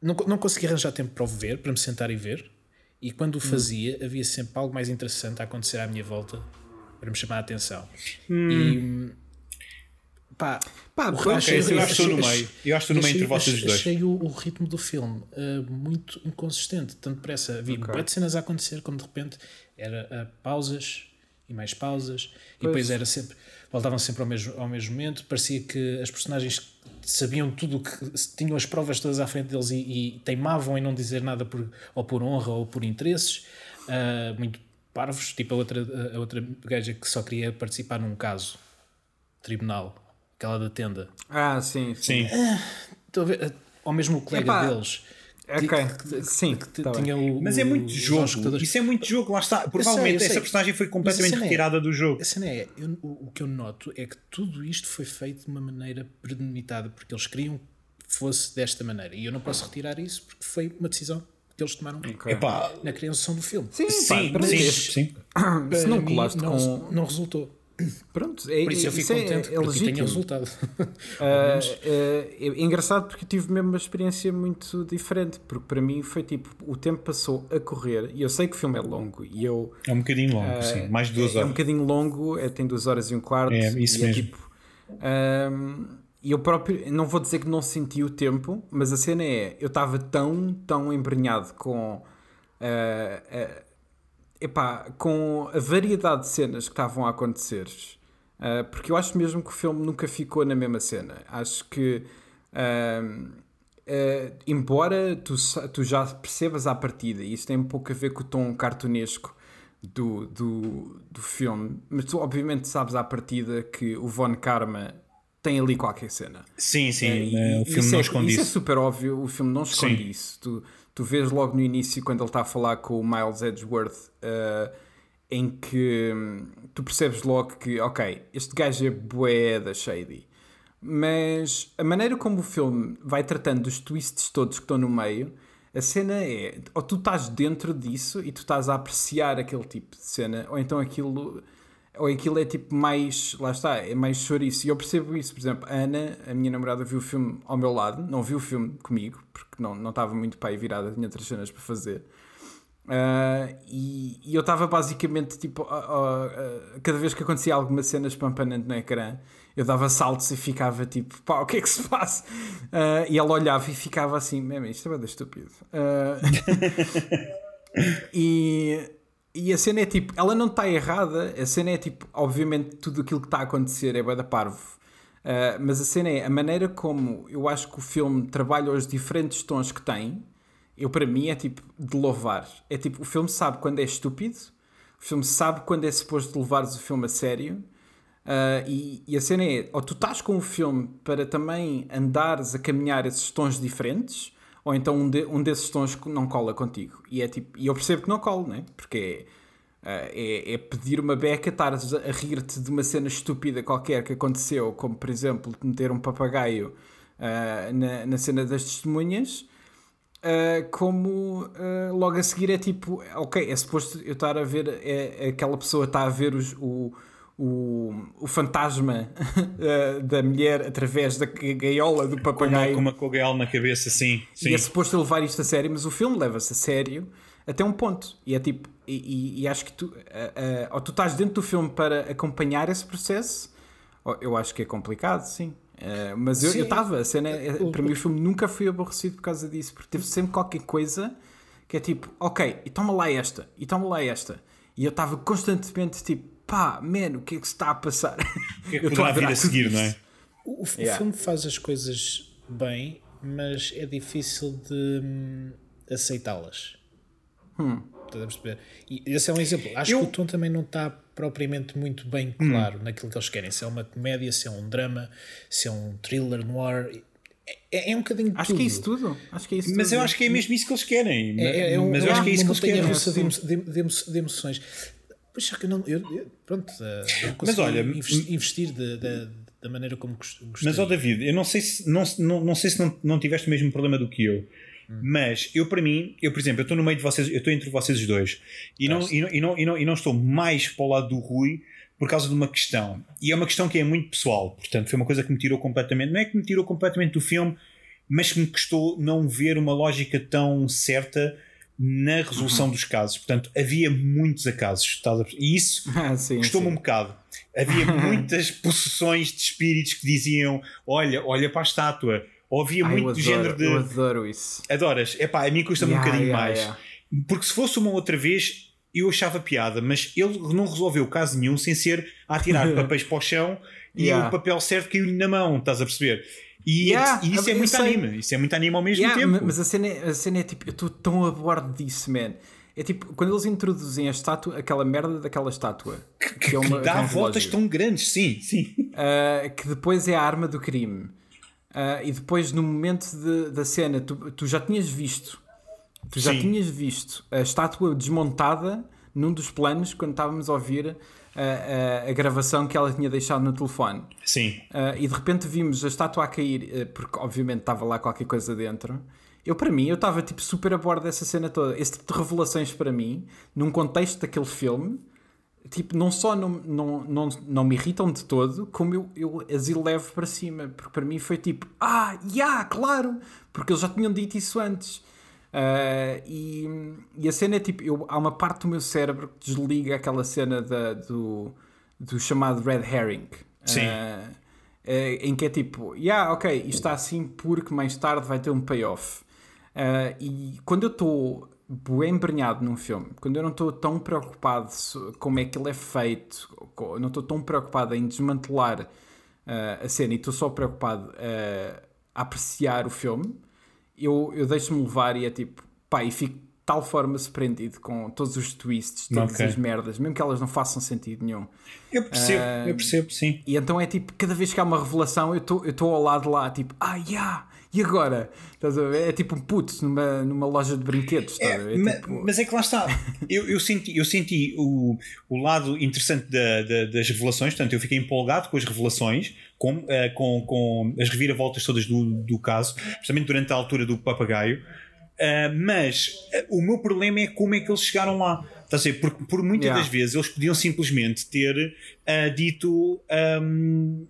não, não consegui arranjar tempo para o ver, para me sentar e ver. E quando o hum. fazia, hum. havia sempre algo mais interessante a acontecer à minha volta para me chamar a atenção. Hum. E pá, pá okay, achei, eu, acho que estou no meio. Eu acho que no meio entre vocês dois. Achei o, o, ritmo do filme uh, muito inconsistente, tanto depressa. Havia okay. de cenas a acontecer, como de repente era uh, pausas e mais pausas, pois. e depois era sempre voltavam sempre ao mesmo, ao mesmo momento. Parecia que as personagens sabiam tudo que tinham as provas todas à frente deles e, e teimavam em não dizer nada por, ou por honra ou por interesses. Uh, muito parvos, tipo a outra, a outra gaja que só queria participar num caso, tribunal, aquela da tenda. Ah, sim, sim. Sim. Estou a ver, ou mesmo o colega Epá, deles. ok, que- que- sim, que tá tinha o, Mas é muito jogo. Isso é muito jogo, lá está. Provavelmente eu sei. essa personagem foi completamente é- retirada do jogo. A cena é, eu- o, o que eu noto é que tudo isto foi feito de uma maneira premeditada, porque eles queriam que fosse desta maneira. E eu não posso retirar isso porque foi uma decisão que eles tomaram Epá, na criação do filme. Sim, sim, pá, para sim, mim, sim. se não colaste não, com. não resultou. Pronto, é, Por isso eu fico é- contente é porque tenha legítimo. resultado. Ah, é, é engraçado porque eu tive mesmo uma experiência muito diferente, porque para mim foi tipo, o tempo passou a correr e eu sei que o filme é longo e eu É um bocadinho longo, sim. Mais de duas é, é um horas. bocadinho longo, é, tem duas horas e um quarto. É, isso e mesmo. tipo, e eu próprio, não vou dizer que não senti o tempo, mas a cena é, eu estava tão, tão embrenhado com, ah, ah, epá, com a variedade de cenas que estavam a acontecer. ah, porque eu acho mesmo que o filme nunca ficou na mesma cena. Acho que, embora tu, tu já percebas à partida, e isso tem um pouco a ver com o tom cartunesco do, do, do filme, mas tu obviamente sabes à partida que o Von Karma tem ali qualquer cena. Sim, sim. E- eh, o e filme não é, esconde isso. é isso. super óbvio, o filme não esconde Sim. isso. Tu, tu vês logo no início, quando ele está a falar com o Miles Edgeworth, eh, em que hum, tu percebes logo que, ok, este gajo é bué da shady. Mas a maneira como o filme vai tratando dos twists todos que estão no meio, a cena é, ou tu estás dentro disso e tu estás a apreciar aquele tipo de cena, ou então aquilo ou aquilo é tipo mais, lá está, é mais chouriço. E eu percebo isso, por exemplo, a Ana, a minha namorada, viu o filme ao meu lado, não viu o filme comigo, porque não, não estava muito para aí virada, tinha outras cenas para fazer. Ah, e, e eu estava basicamente tipo, ah, ah, cada vez que acontecia alguma cena espampanante no ecrã, eu dava saltos e ficava tipo, pá, o que é que se passa? Ah, e ela olhava e ficava assim, mesmo, isto é bem estúpido. Ah, e, e a cena é tipo, ela não está errada, a cena é tipo, obviamente tudo aquilo que está a acontecer é bué da parvo. Uh, mas a cena é a maneira como eu acho que o filme trabalha os diferentes tons que tem. Eu, para mim, é tipo de louvar. É tipo, o filme sabe quando é estúpido, o filme sabe quando é suposto levares o filme a sério. Uh, e, e a cena é, ou tu estás com o filme para também andares a caminhar esses tons diferentes, ou então um, de- um desses tons que não cola contigo. E é tipo, e eu percebo que não cola, né? Porque é, uh, é, é pedir uma beca, estares a rir-te de uma cena estúpida qualquer que aconteceu, como por exemplo meter um papagaio uh, na, na cena das testemunhas. Uh, como uh, logo a seguir é tipo, ok, é suposto eu estar a ver, é aquela pessoa está a ver os, o, o, o fantasma uh, da mulher através da gaiola do Com uma, papagaio com uma coguel na cabeça, sim. sim. e é suposto levar isto a sério, mas o filme leva-se a sério até um ponto. E é tipo, e, e- e acho que tu, uh, uh, ou tu estás dentro do filme para acompanhar esse processo, ou eu acho que é complicado, sim. Uh, mas eu estava, a cena, é- para mim o filme nunca foi aborrecido por causa disso, porque teve sempre qualquer coisa que é tipo, ok, e toma lá esta, e toma lá esta. E eu estava constantemente tipo, pá, man, o que é que se está a passar? O que é que Eu estou poderá vir a seguir, não é? O, o Yeah. filme faz as coisas bem, mas é difícil de hum, aceitá-las. Estás a perceber? E esse é um exemplo. Acho Eu- que o tom também não está propriamente muito bem claro naquilo que eles querem. Se é uma comédia, se é um drama, se é um thriller noir. É, é um bocadinho Acho tudo. que é isso tudo. Acho que é isso Mas tudo. eu acho que é mesmo isso que eles querem. É, é, é um, mas eu é acho que é isso que eles querem. russa de, emo- de, de emoções. Pois só que eu não. Eu, eu- pronto, eh, não consigo olha, investi- investir de- de- da maneira como gos- gostaria. Mas, ó David, eu não sei se não, não, não, sei se não, não tiveste o mesmo problema do que eu. Mas eu, para mim, eu, por exemplo, eu estou no meio de vocês, eu estou entre vocês os dois e não, e, não, e, não, e, não, e não estou mais para o lado do Rui por causa de uma questão. E é uma questão que é muito pessoal, portanto, foi uma coisa que me tirou completamente. Não é que me tirou completamente do filme, mas que me custou não ver uma lógica tão certa na resolução dos casos. Portanto, havia muitos acasos. estás a perceber? E isso Ah, Custou-me um bocado. Havia muitas possessões de espíritos que diziam: Olha, olha para a estátua. Ou havia Ai, muito do adoro, género de. Eu adoro isso. Adoras? Epá, a mim custa-me Yeah, um bocadinho yeah, mais. yeah. Porque se fosse uma outra vez, eu achava piada, mas ele não resolveu caso nenhum sem ser a atirar papéis para o chão e Yeah. o papel certo caiu-lhe na mão, estás a perceber? E, Yeah, e isso é muito anime, isso é muito anime ao mesmo Yeah, tempo. Mas a cena, é- a cena é tipo, eu estou tão a bordo disso, man. É tipo, quando eles introduzem a estátua, aquela merda daquela estátua. Que, é uma, que dá um voltas tão grandes, sim, sim. Uh, que depois é a arma do crime. Uh, e depois, no momento de, da cena, tu, tu já tinhas visto. Tu já sim. tinhas visto a estátua desmontada num dos planos quando estávamos a ouvir a, a, a, gravação que ela tinha deixado no telefone. Sim. Uh, e de repente vimos a estátua a cair, uh, porque obviamente estava lá qualquer coisa dentro. Eu, para mim, eu estava tipo super a bordo dessa cena toda. Esse tipo de revelações para mim, num contexto daquele filme, tipo, não só não, não, não, não me irritam de todo, como eu, eu as elevo para cima. Porque para mim foi tipo, ah, já, yeah, claro! Porque eles já tinham dito isso antes. Uh, e, e, a cena é tipo: eu, há uma parte do meu cérebro que desliga aquela cena da, do, do chamado red herring. Sim. Uh, uh, em que é tipo: yeah, ok, isto está assim porque mais tarde vai ter um payoff. e quando eu estou bem embrenhado num filme, quando eu não estou tão preocupado como é que ele é feito, não estou tão preocupado em desmantelar a cena e estou só preocupado a apreciar o filme eu, eu deixo-me levar e é tipo, pá, e fico de tal forma surpreendido com todos os twists, todas okay. as merdas, mesmo que elas não façam sentido nenhum. Eu percebo, uh, eu percebo, sim. E então é tipo, cada vez que há uma revelação, eu estou ao lado lá, tipo, ah, yeah, e agora? É tipo um puto numa, numa loja de brinquedos. É, é mas, tipo... mas, é que lá está. eu, eu senti, eu senti o, o lado interessante da, da, das revelações, portanto, eu fiquei empolgado com as revelações, com, uh, com, com as reviravoltas todas do, do caso, justamente durante a altura do papagaio. Uh, mas uh, o meu problema é como é que eles chegaram lá. Estás a ver? Porque por muitas yeah. das vezes eles podiam simplesmente ter uh, dito. Um,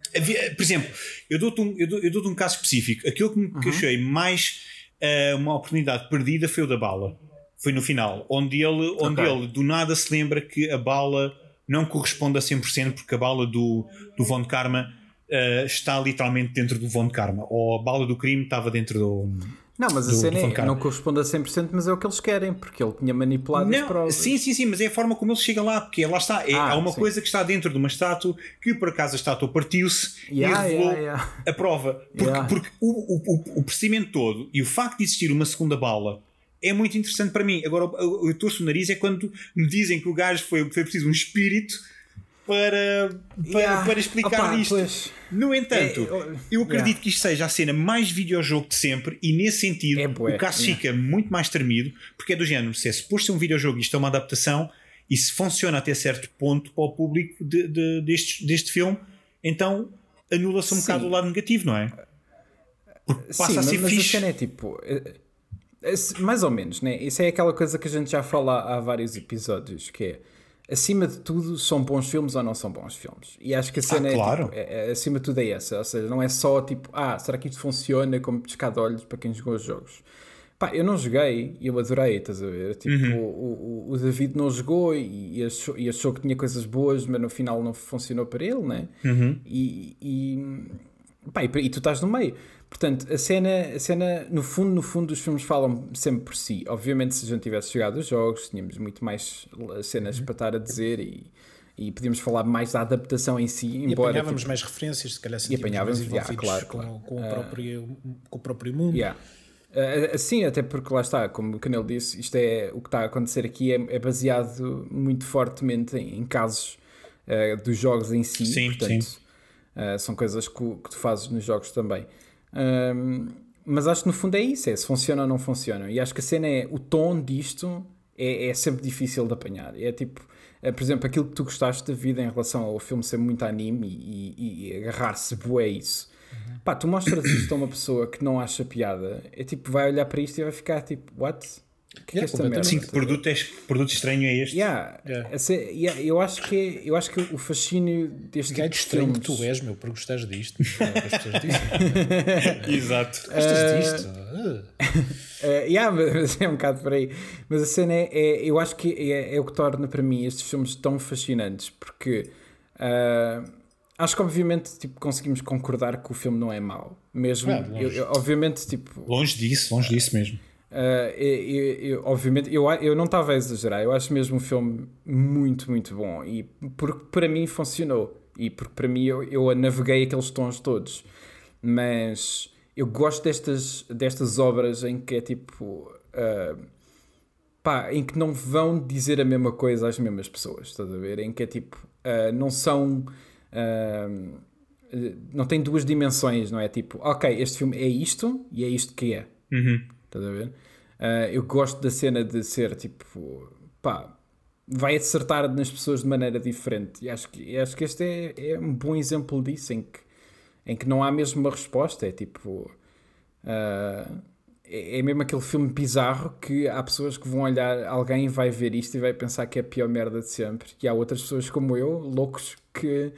por exemplo, eu dou-te um, eu dou, eu dou um caso específico. Aquilo que, uhum. que achei mais uma oportunidade perdida foi o da bala. Foi no final, onde ele, onde okay. ele do nada se lembra que a bala não corresponde a 100% porque a bala do, do Von Karma uh, está literalmente dentro do Von Karma. Ou a bala do crime estava dentro do não, mas a cena é, não corresponde a 100%, mas é o que eles querem, porque ele tinha manipulado não, as provas. Sim, sim, sim, mas é a forma como ele chega lá, porque lá está, é, ah, há uma sim. coisa que está dentro de uma estátua que por acaso a estátua partiu-se yeah, e revelou yeah, yeah. a prova. Porque, porque o, o, o, procedimento todo e o facto de existir uma segunda bala é muito interessante para mim. Agora, eu, eu torço o nariz é quando me dizem que o gajo foi, foi preciso um espírito para, para, yeah. para explicar Opa, isto. Pois. No entanto, é, eu acredito yeah. que isto seja a cena mais videojogo de sempre e nesse sentido é o caso yeah. fica muito mais tremido porque é do género, se é suposto ser um videojogo e isto é uma adaptação e se funciona até certo ponto para o público de, de, deste, deste filme, então anula-se um Sim. bocado o lado negativo, não é? Porque passa Sim, a ser mas, fixe. Mas a é tipo... É, é, mais ou menos, né? Isso é aquela coisa que a gente já fala há vários episódios, que é acima de tudo, são bons filmes ou não são bons filmes. E acho que a cena ah, claro. é, tipo, é, é, acima de tudo é essa. Ou seja, não é só tipo, ah, será que isto funciona como pescar de olhos para quem jogou os jogos? Pá, eu não joguei e eu adorei, estás a ver? Tipo, uhum. o, o, o, David não jogou e, e, achou, e, achou, que tinha coisas boas, mas no final não funcionou para ele, né? Uhum. E, e, pá, e, e tu estás no meio. Portanto, a cena, a cena, no fundo, no fundo, os filmes falam sempre por si. Obviamente, se a gente tivesse jogado os jogos, tínhamos muito mais cenas uhum. para estar a dizer e, e podíamos falar mais da adaptação em si. E embora, apanhávamos tipo, mais referências, se calhar e apanhávamos, mais yeah, claro, com, claro. Com, o próprio, com o próprio mundo. Yeah. Assim, até porque lá está, como o Canel disse, isto é o que está a acontecer aqui é, é baseado muito fortemente em, em casos uh, dos jogos em si. Sim, portanto, sim. Uh, são coisas que, que, tu fazes nos jogos também. Mas acho que no fundo é isso, é se funciona ou não funciona. E acho que a cena é, o tom disto é, é sempre difícil de apanhar. É tipo, é, por exemplo, aquilo que tu gostaste da vida em relação ao filme ser muito anime e, e, e agarrar-se bué isso. Uhum. Pá, tu mostras isto a uma pessoa que não acha piada, é tipo, vai olhar para isto e vai ficar tipo, what? Que yeah, é Sim, que produto, é, produto estranho é este? Yeah. Yeah. Essa, yeah, eu, acho que, é, eu acho que o fascínio deste tipo de estranho que tu és, meu, por gostares disto. Exato. Gostas uh, disto? Uh. uh, yeah, mas é um bocado por aí. Mas a cena é, é eu acho que é, é, o que torna para mim estes filmes tão fascinantes, porque uh, acho que obviamente tipo, conseguimos concordar que o filme não é mau. Mesmo, é, eu, eu, obviamente, tipo. Longe disso, longe disso mesmo. Uh, eu, eu, obviamente, eu, eu não estava a exagerar, eu acho mesmo um filme muito, muito bom e porque para mim funcionou e porque para mim eu, eu naveguei aqueles tons todos, mas eu gosto destas, destas obras em que é tipo. Uh, pá, em que não vão dizer a mesma coisa às mesmas pessoas, estás a ver? Em que é tipo, uh, não são. Não tem duas dimensões, não é? Tipo, ok, este filme é isto e é isto que é. Uhum. Estás a ver? Uh, eu gosto da cena de ser tipo, pá, vai acertar nas pessoas de maneira diferente. E acho que, acho que este é, é um bom exemplo disso, em que, em que não há mesmo uma resposta. É tipo. Uh, é mesmo aquele filme bizarro que há pessoas que vão olhar, alguém vai ver isto e vai pensar que é a pior merda de sempre. E há outras pessoas como eu, loucos, que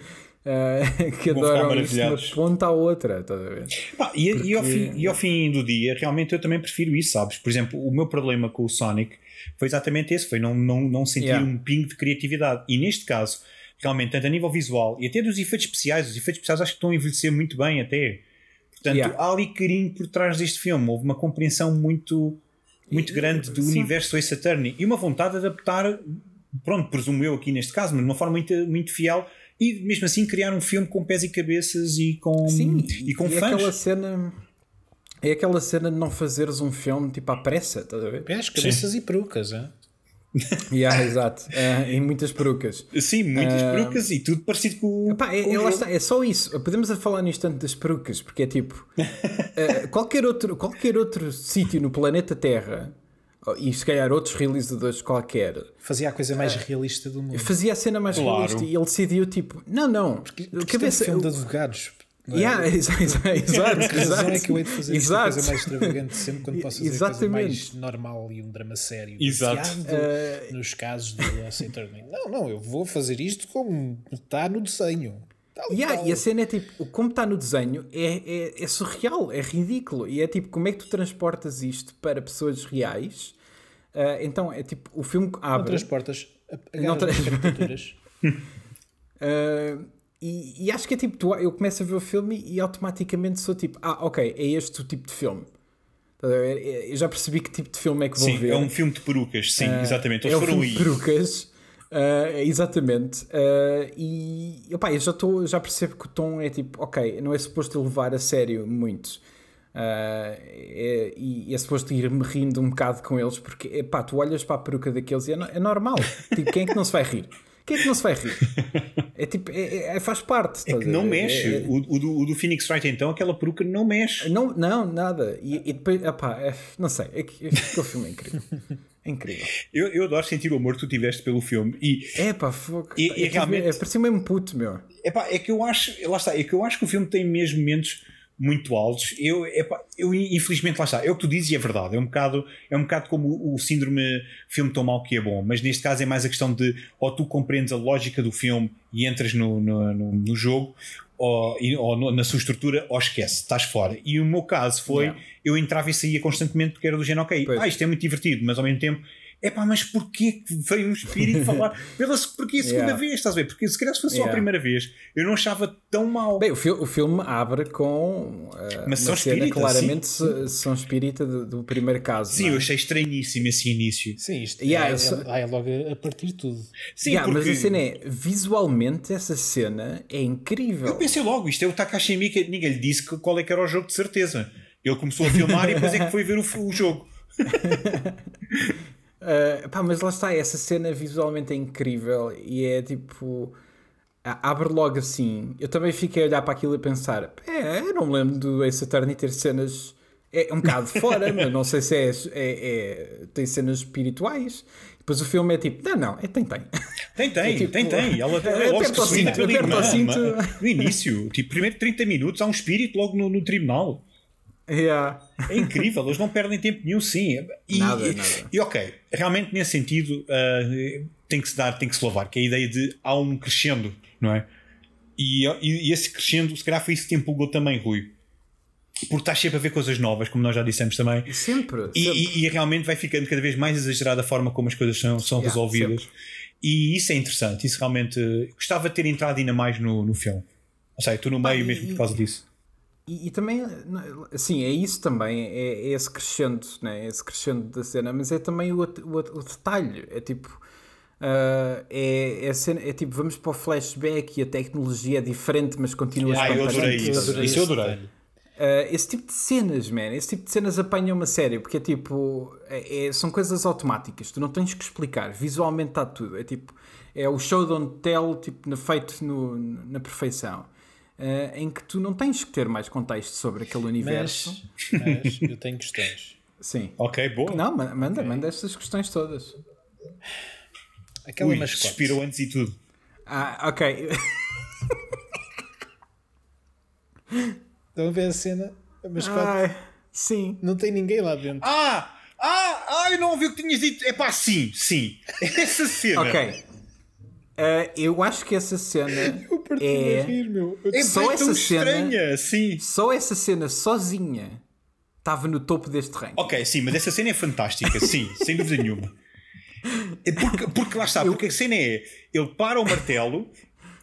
Uh, que adoram de uma ponta à outra, estás a ver? Pá, e, Porque... e, ao fim, e ao fim do dia, realmente eu também prefiro isso, sabes? Por exemplo, o meu problema com o Sonic foi exatamente esse: foi não, não, não sentir yeah. um pingo de criatividade. E neste caso, realmente, tanto a nível visual e até dos efeitos especiais, os efeitos especiais acho que estão a envelhecer muito bem, até. Portanto, yeah. há ali carinho por trás deste filme. Houve uma compreensão muito, muito grande do Sim. universo Ace Attorney e uma vontade de adaptar, pronto, presumo eu aqui neste caso, mas de uma forma muito, muito fiel e mesmo assim criar um filme com pés e cabeças e com, Sim, e com e fãs. aquela cena é aquela cena de não fazeres um filme tipo à pressa, estás a ver? Pés, cabeças Sim. e perucas, é? yeah, exato, uh, em muitas perucas. Sim, muitas uh, perucas e tudo parecido com, epá, é, com é, está, é só isso. Podemos falar no instante das perucas, porque é tipo uh, qualquer outro, qualquer outro sítio no planeta Terra e se calhar outros realizadores qualquer. Fazia a coisa mais uh, realista do mundo. Fazia a cena mais claro. realista e ele decidiu tipo, não, não. Porque, porque cabeça, é um filme de advogados. Não é? yeah, exato, exato, exato. razão é que eu hei de fazer exato. coisa mais extravagante sempre quando posso fazer Exatamente. coisa mais normal e um drama sério. Exato. Uh, nos casos do Lost Não, não, eu vou fazer isto como está no desenho. Tal, yeah, tal. E a cena é tipo, como está no desenho, é, é, é, surreal, é ridículo. E é tipo, como é que tu transportas isto para pessoas reais? Uh, então é tipo, o filme abre. Não transportas, não transportas. uh, e, e, acho que é tipo, tu, eu começo a ver o filme e, automaticamente sou tipo, ah, ok, é este o tipo de filme. Eu já percebi que tipo de filme é que vou sim, ver. É um filme de perucas, sim, uh, exatamente. Eles é um filme de perucas. Uh, exatamente. Uh, e opa, eu já, tô, já percebo que o tom é tipo, ok, não é suposto levar a sério muito. Uh, é, e é suposto ir-me rindo um bocado com eles, porque epá, tu olhas para a peruca daqueles e é, é normal. tipo, quem é que não se vai rir? Quem é que não se vai rir? É tipo, é, é faz parte. É que não mexe. É, é, o, o, do, o do Phoenix Wright, então, aquela peruca não mexe. Não, não nada. E, e depois, epá, é, não sei. É, que, o filme é incrível. É incrível. Eu, eu adoro sentir o amor que tu tiveste pelo filme. E, é pá, e, e, realmente. É, parecia mesmo puto, meu. É pá, é que eu acho. Lá está, é que eu acho que o filme tem mesmo momentos muito altos. Eu, epa, eu infelizmente lá está, é o que tu dizes e é verdade. É um bocado, é um bocado como o, síndrome filme tão mau que é bom, mas neste caso é mais a questão de ou tu compreendes a lógica do filme e entras no, no, no, no jogo, ou, ou, na sua estrutura, ou esquece, estás fora. E o meu caso foi, yeah. eu entrava e saía constantemente porque era do género, ok, ah, isto é muito divertido, mas ao mesmo tempo é pá, mas porquê que veio um espírito falar pela porquê a segunda yeah. vez? Estás a ver? Porque se calhar se fosse yeah. só a primeira vez, eu não achava tão mal. Bem, o, fi o filme abre com uh, mas uma são cena espírita, claramente sim. são espírita do, do, primeiro caso. Sim, é? eu achei estranhíssimo esse início. Sim, isto yeah, é, é, é, logo a partir de tudo. Sim, yeah, porque... mas a cena é, visualmente essa cena é incrível. Eu pensei logo, isto é o Takashi Miike, ninguém lhe disse qual é que era o jogo de certeza. Ele começou a filmar e depois é que foi ver o, o jogo. Uh, pá, mas lá está, essa cena visualmente é incrível e é tipo. Abre logo assim. Eu também fiquei a olhar para aquilo e pensar: é, eu não me lembro do Ace Attorney ter cenas. É um bocado fora, mas não sei se é, é, é, tem cenas espirituais. Depois o filme é tipo: não, não, é, tem, tem. Tem, tem, é tipo, tem, tem. Ela, é, aperta o cinto, aperta o cinto. No início, tipo, primeiro 30 minutos, há um espírito logo no, no tribunal. Yeah. É incrível, eles não perdem tempo nenhum, sim. E, nada, nada. e ok, realmente nesse sentido uh, tem que se dar, tem que se louvar, que é a ideia de há um crescendo, não é? E, e, e esse crescendo, se calhar foi isso que te empolgou também, Rui. Porque estás sempre a ver coisas novas, como nós já dissemos também. Sempre. E, sempre. e, realmente vai ficando cada vez mais exagerada a forma como as coisas são, são yeah, resolvidas. Sempre. E isso é interessante. Isso realmente. Gostava de ter entrado ainda mais no, no filme. Ou seja, estou no meio mesmo por causa disso. E, e, também, assim, é isso também, é, é esse crescendo, né? esse crescendo da cena, mas é também o, o, o detalhe, é tipo, uh, é, é, cena, é, tipo, vamos para o flashback e a tecnologia é diferente, mas continua ah, eu adorei isso, isso eu adorei. Uh, esse tipo de cenas, man, esse tipo de cenas apanha uma série, porque é tipo, é, é, são coisas automáticas, tu não tens que explicar, visualmente está tudo, é tipo, é o show don't tell, tipo, feito no, na perfeição, uh, em que tu não tens que ter mais contexto sobre aquele universo. Mas, mas eu tenho questões. Sim. Ok, boa. Não, manda, okay. manda estas questões todas. Aquela Ui, mascote. suspirou antes e tudo. Ah, ok. Estão a ver a cena? A mascote. Ai, sim. Não tem ninguém lá dentro. Ah! Ah! Ah! Eu não ouvi o que tinhas dito. É pá, sim, sim. Essa cena. Ok. Uh, eu acho que essa cena é. Rir, meu. É só essa cena. Estranha, sim. Só essa cena sozinha estava no topo deste ranking. Ok, sim, mas essa cena é fantástica, sim, sem dúvida nenhuma. É porque, porque lá está, porque a cena é ele para o martelo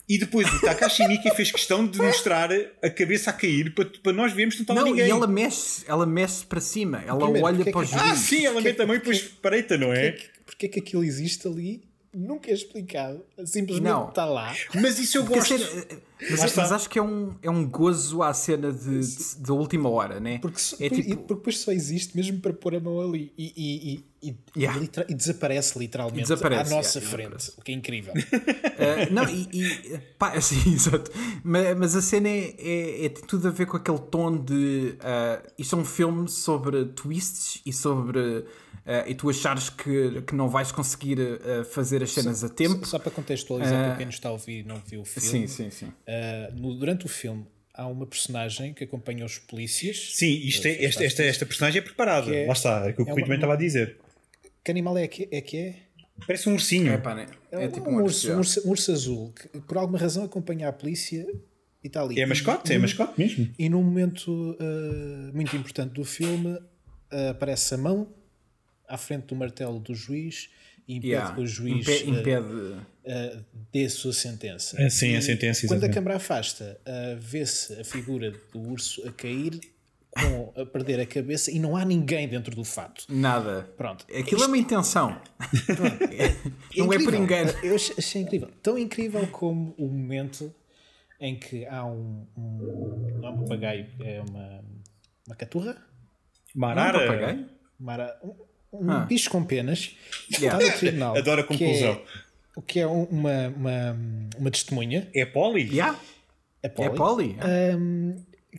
e depois o Takashi Miike fez questão de mostrar a cabeça a cair para, para nós vermos que não estava ninguém. E ela mexe, ela mexe para cima, ela Primeiro, olha para os Ah, sim, ela mete a mão e depois pareita, não é? Porque é que aquilo existe ali nunca é explicado. Simplesmente está lá. Mas isso eu gosto. mas, mas, acho que é um, é um gozo à cena de, de, de última hora, né? Porque, é tipo... porque depois só existe mesmo para pôr a mão ali e, e, e, yeah. e desaparece literalmente desaparece, à nossa yeah, frente. Desaparece. O que é incrível. uh, não, e, pá, assim, exato. Mas, mas a cena é, é, é, tudo a ver com aquele tom de uh, isto é um filme sobre twists e sobre Uh, e tu achares que, que não vais conseguir uh, fazer as cenas só, a tempo. Só, só para contextualizar uh, para quem nos está a ouvir e não viu o filme. Sim, sim, sim. No, durante o filme há uma personagem que acompanha os polícias. Sim, isto é, esta, esta, esta personagem é preparada. É, Lá está, é o que o é Rui também estava a dizer. Que animal é que é? Que é? Parece um ursinho. É, pá, né? é, é tipo um, um, urso, um, urso, um urso azul que por alguma razão acompanha a polícia e está ali. É mascote, e, é mascote mesmo. E num momento uh, muito importante do filme uh, aparece a mão à frente do martelo do juiz e impede yeah. que o juiz impede, impede... Uh, uh, dê a sua sentença. É, sim, e a sentença. Quando a câmara afasta, uh, vê-se a figura do urso a cair com a perder a cabeça e não há ninguém dentro do fato. Nada. Pronto. Aquilo Isto... é uma intenção. não é por engano. Eu achei incrível. Tão incrível como o momento em que há um. um não é um papagaio, é uma. Uma caturra? Uma arara? Não é um papagaio? Uma arara, um ah. bicho com penas yeah. está no tribunal. Adoro a conclusão. O que é, que é uma, uma, uma testemunha. É Polly? Yeah. É Polly. É Polly. Um,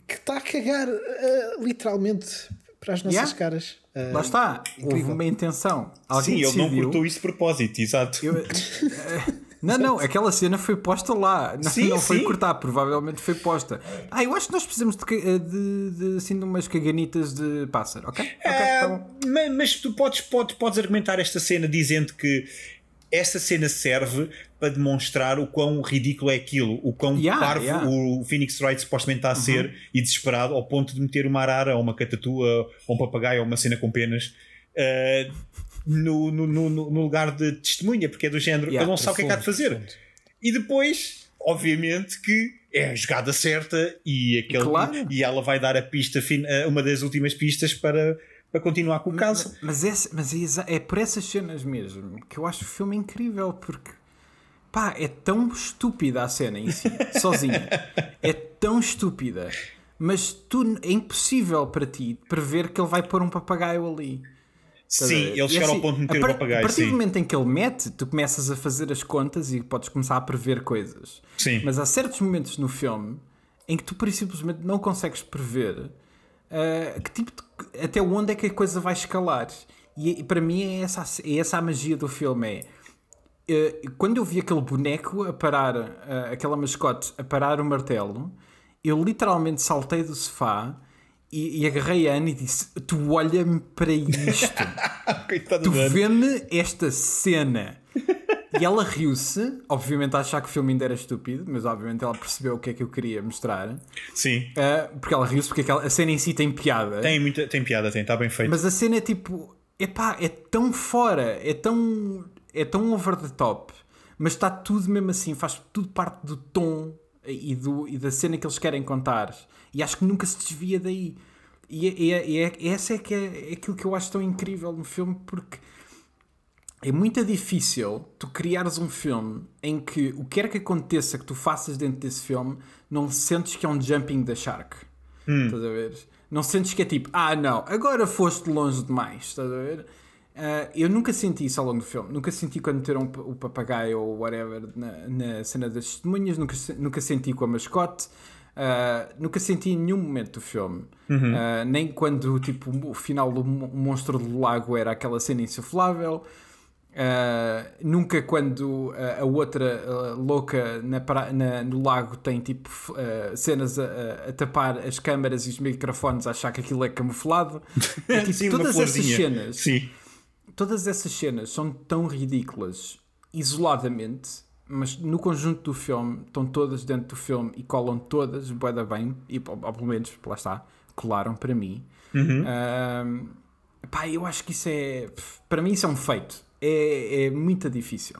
que está a cagar uh, literalmente para as nossas yeah. caras. Uh, Lá está, incrível. houve uma intenção. Alguém Sim, decidiu... ele não cortou isso de propósito, exato. Eu, uh, não, não, aquela cena foi posta lá. Não, sim, não foi sim. cortar, provavelmente foi posta. Ah, eu acho que nós precisamos de, de, de assim, de umas caganitas de pássaro, ok? okay tá mas, mas, tu podes, podes, podes argumentar esta cena dizendo que essa cena serve para demonstrar o quão ridículo é aquilo, o quão yeah, parvo yeah. o Phoenix Wright supostamente está a ser uhum. e desesperado ao ponto de meter uma arara ou uma catatua ou um papagaio ou uma cena com penas. Uh, no, no, no, no, lugar de testemunha, porque é do género, yeah, ele não sabe o que é que há de fazer. E depois, obviamente, que é a jogada certa e, aquele, claro. e ela vai dar a pista, uma das últimas pistas para, para continuar com o caso. Mas, mas, mas é, é por essas cenas mesmo que eu acho o filme incrível, porque pá, é tão estúpida a cena em si, sozinha. É tão estúpida. Mas tu, é impossível para ti prever que ele vai pôr um papagaio ali. Sim, ele chegar assim, ao ponto de meter o papagaio. A partir sim. do momento em que ele mete, tu começas a fazer as contas e podes começar a prever coisas. Sim. Mas há certos momentos no filme em que tu simplesmente não consegues prever uh, que tipo de, até onde é que a coisa vai escalar. E, e para mim é essa, é essa a magia do filme. É, uh, quando eu vi aquele boneco a parar, uh, aquela mascote a parar o martelo, eu literalmente saltei do sofá e, e agarrei a Ana e disse: Tu olha-me para isto, tu vê-me esta cena. E ela riu-se, obviamente a achar que o filme ainda era estúpido, mas obviamente ela percebeu o que é que eu queria mostrar. Sim. Uh, porque ela riu-se, porque aquela, a cena em si tem piada. Tem, muita, tem piada, tem, está bem feito. Mas a cena é tipo, epá, é tão fora, é tão, é tão over the top, mas está tudo mesmo assim, faz tudo parte do tom e, do, e da cena que eles querem contar. E acho que nunca se desvia daí. E, e, e, e essa é que é, é aquilo que eu acho tão incrível no filme, porque é muito difícil tu criares um filme em que o que quer que aconteça que tu faças dentro desse filme não sentes que é um jumping da shark. Estás a ver? Não sentes que é tipo, ah não, agora foste longe demais, estás a ver? Uh, eu nunca senti isso ao longo do filme. Nunca senti quando meteram o papagaio ou whatever na, na cena das testemunhas. Nunca, nunca senti com a mascote. Uh, nunca senti em nenhum momento do filme. Uhum. Uh, nem quando tipo, o final do monstro do lago era aquela cena insuflável. Uh, nunca quando a outra louca na, na, no lago tem tipo cenas a, a, tapar as câmaras e os microfones a achar que aquilo é camuflado. É, tipo, Sim, todas essas cenas. Sim. Todas essas cenas são tão ridículas isoladamente, mas no conjunto do filme estão todas dentro do filme e colam todas boeda bem, e ou, pelo menos, lá está, colaram para mim. Uhum. pá, eu acho que isso é. Para mim, isso é um feito é, é muito difícil.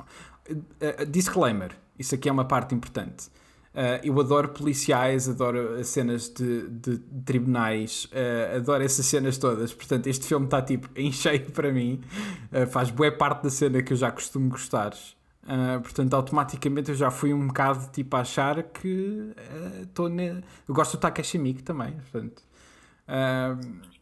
Uh, disclaimer: isso aqui é uma parte importante. Uh, eu adoro policiais, adoro cenas de, de, tribunais, uh, adoro essas cenas todas. Portanto, este filme está tipo em cheio para mim, faz boa parte da cena que eu já costumo gostar. Portanto, automaticamente eu já fui um bocado tipo a achar que estou. Ne... Eu gosto do Takashi Miike também, portanto.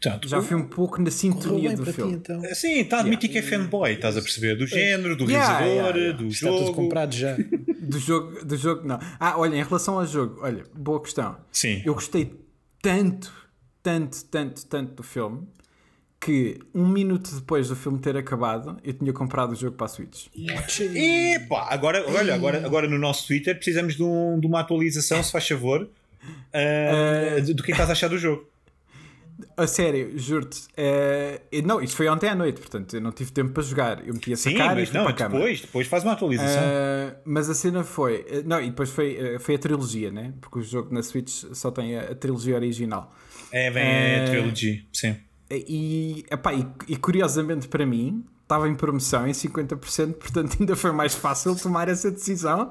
Portanto, já fui um pouco na sintonia do filme. Ti, então. Sim, está a admitir yeah. que é fanboy, estás a perceber? Do género, do yeah, realizador, yeah, do Está jogo. Está tudo comprado já. do jogo, do jogo, não. Ah, olha, em relação ao jogo, olha, boa questão. Sim. Eu gostei tanto, tanto, tanto, tanto do filme que um minuto depois do filme ter acabado, eu tinha comprado o jogo para a Switch. Epá, agora, olha, agora, agora no nosso Twitter precisamos de, um, de uma atualização, se faz favor, uh, uh, do que estás a achar do jogo. A sério, juro-te. É... Não, isto foi ontem à noite, portanto eu não tive tempo para jogar. Eu meti a Sim, sacar mas e não, para depois, cama. depois faz uma atualização. Uh, mas a cena foi. Eh, não, e depois foi, foi a trilogia, né? Porque o jogo na Switch só tem a, a trilogia original. É, vem uh, a trilogia, sim. E, epá, e, e curiosamente para mim, estava em promoção em 50%, portanto ainda foi mais fácil tomar essa decisão.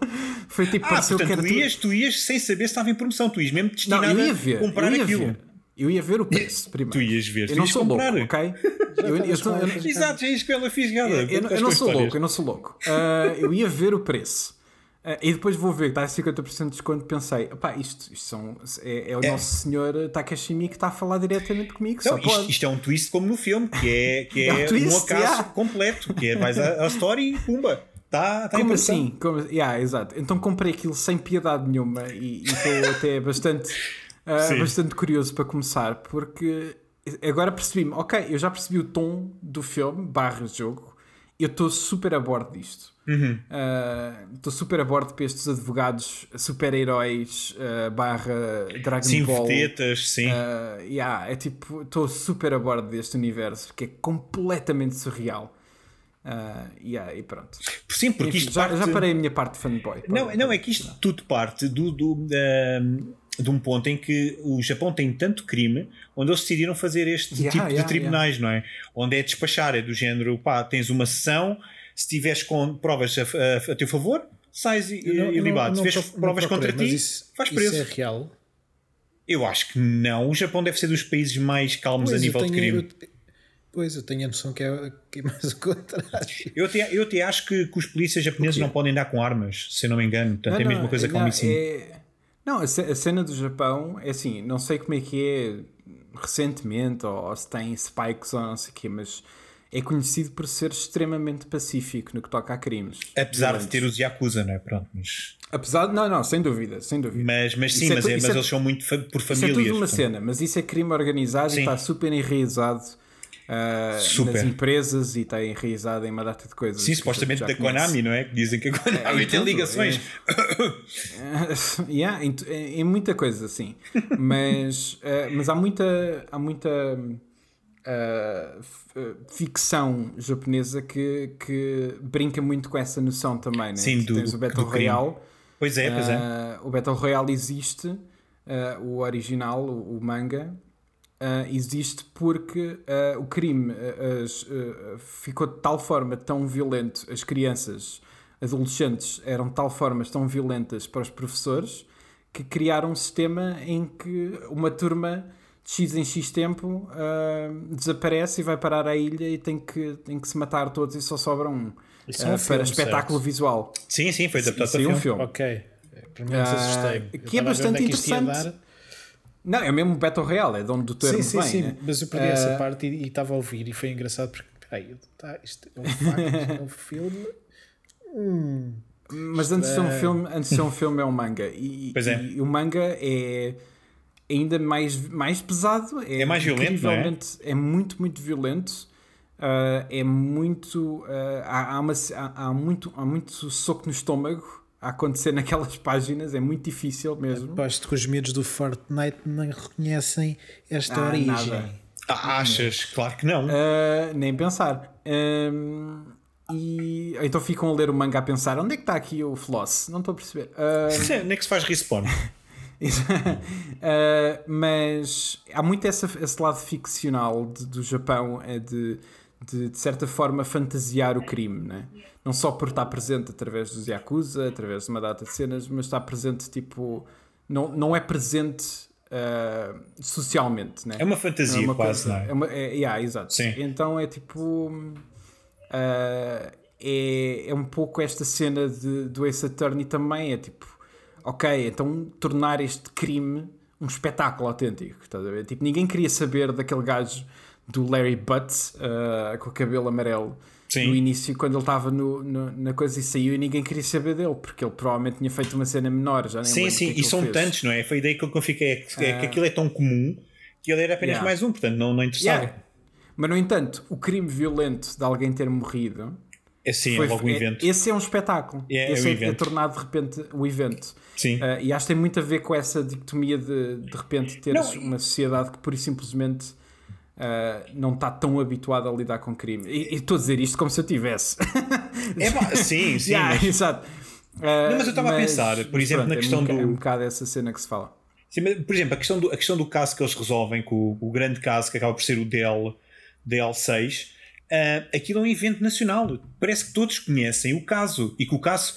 Foi tipo, ah, portanto, que tu, ias, tu ias sem saber se estava em promoção, tu ias mesmo destinado não, a comprar aquilo. Ver. Eu ia ver o preço primeiro. Tu ias ver, eu tu não sou comprar. louco, ok? eu, eu, eu, Exato, já ias pela fisgada. Eu, eu, eu não sou louco, eu não sou louco. Uh, eu ia ver o preço. Uh, e depois vou ver que está a 50% de desconto. Pensei, pá, isto, isto são, é, é o é. nosso senhor Takashimi que está a falar diretamente comigo. Não, isto, isto, é um twist como no filme, que é, que é, é um, twist, um acaso yeah. completo. Que é vais à, à story e pumba. Tá, tá como assim? Como, yeah, exato. Então comprei aquilo sem piedade nenhuma e estou até bastante uh, bastante curioso para começar, porque agora percebi-me, ok, eu já percebi o tom do filme, barra jogo, eu estou super a bordo disto. Estou uhum. uh, super a bordo para estes advogados super-heróis uh, barra Dragon sim, Ball. Vedetas, sim, uh, yeah, é tipo, estou super a bordo deste universo que é completamente surreal. Uh, yeah, e pronto. Sim, porque Enfim, isto já, parte... já parei a minha parte de fanboy. Não, não, é que isto tudo parte do, do, de um ponto em que o Japão tem tanto crime onde eles decidiram fazer este yeah, tipo yeah, de tribunais, yeah. não é? Onde é despachar, é do género, pá, tens uma sessão, se tiveres com provas a, a, a teu favor, sais ilibado. Se tiveres provas contra ti, isso, faz preso. Isso é real? Eu acho que não. O Japão deve ser dos países mais calmos pois, a nível tenho, de crime. Eu, pois, eu tenho a noção que é, que é mais o contrário. Eu até, eu até acho que, que os polícias japoneses não podem andar com armas, se eu não me engano. Portanto, não, é a mesma coisa que o homicídio. É não, a cena do Japão é assim, não sei como é que é recentemente, ou, se tem spikes ou não sei o quê, mas é conhecido por ser extremamente pacífico no que toca a crimes. Apesar de ter os Yakuza, não é? Pronto, mas... Apesar de, não, não, sem dúvida, sem dúvida. Mas, mas sim, é, mas, é, mas é, eles são muito por famílias. Isso é tudo uma cena, mas isso é crime organizado sim. e está super enraizado uh, nas empresas e está enraizado em uma data de coisas. Sim, supostamente da Konami, não é? Que dizem que a Konami é, tem ligações. É, yeah, em, em, muita coisa, assim. mas, uh, mas há muita. Há muita uh, ficção japonesa que, que brinca muito com essa noção também, né? Sim, do, tens o Battle Royale. Pois é, pois é. o Battle Royale existe, o original, o, o manga, Uh, existe porque uh, o crime uh, ficou de tal forma tão violento, as crianças, adolescentes eram de tal forma tão violentas para os professores que criaram um sistema em que uma turma X em X tempo desaparece e vai parar à ilha e tem que, tem que se matar todos e só sobra um, um para filme, espetáculo certo? visual. Sim, sim, foi adaptado para um filme. Ok, pelo menos assustei. Que é bastante interessante Não, é mesmo Battle Royale, é de onde o termo Sim, sim, vem. sim. né? Mas eu perdi Ah, essa parte e estava a ouvir e foi engraçado porque, eu- tá, isto é um facto, é um filme. Hum. Mas antes de ser um filme, antes de ser um filme é um manga. E, Pois é. e o manga é ainda mais, mais pesado. É, É mais violento, não é? é muito, muito violento. Ah, é muito. ah, há, há, uma- há- há muito. Há muito soco no estômago a acontecer naquelas páginas. É muito difícil mesmo. Aposto que os miúdos do Fortnite não reconhecem esta Ah, origem. nada. Ah, achas? Claro que não. Ah, nem pensar. Ahm, e então ficam a ler o manga a pensar: onde é que está aqui o Floss? Não estou a perceber. Ah, Nem que se faz respawn. Uh, mas há muito essa, esse lado ficcional de- do Japão é de, de, de certa forma, fantasiar o crime, né? não só por estar presente através dos Yakuza, através de uma data de cenas, mas está presente tipo. Não, não é presente uh, socialmente, né? É uma fantasia é uma quase, coisa- não é? é? uma, é, yeah, exato. Sim. Então é tipo. ah, é, é um pouco esta cena de, do Ace Attorney também. É tipo, ok, então tornar este crime um espetáculo autêntico. Estás a ver? Tipo, ninguém queria saber daquele gajo do Larry Butts ah, com o cabelo amarelo. Sim. No início, quando ele estava na coisa e saiu, e ninguém queria saber dele, porque ele provavelmente tinha feito uma cena menor. Já nem Sim, sim, é e são fez. tantos, não é? Foi ideia que eu fiquei. É que, é que aquilo é tão comum que ele era apenas Yeah. mais um, portanto não, não interessava. Yeah. Mas, no entanto, o crime violento de alguém ter morrido sim, Foi- é logo um é- evento. Esse é um espetáculo. É, é esse o é, evento. tornado de repente o evento. Sim. Ah, e acho que tem muito a ver com essa dicotomia de de repente teres Não, uma sociedade que pura e simplesmente ah, não está tão habituada a lidar com crime. E estou a dizer isto como se eu tivesse. É pá, sim, sim. Yeah, mas- Exato. Ah, Não, mas eu estava a pensar, por exemplo, na é um questão boca- do- É um bocado essa cena que se fala. Sim, mas, por exemplo, a questão, do, a questão do caso que eles resolvem, com o, o grande caso que acaba por ser o DL, DL6, ah, aquilo é um evento nacional. Parece que todos conhecem o caso e que o caso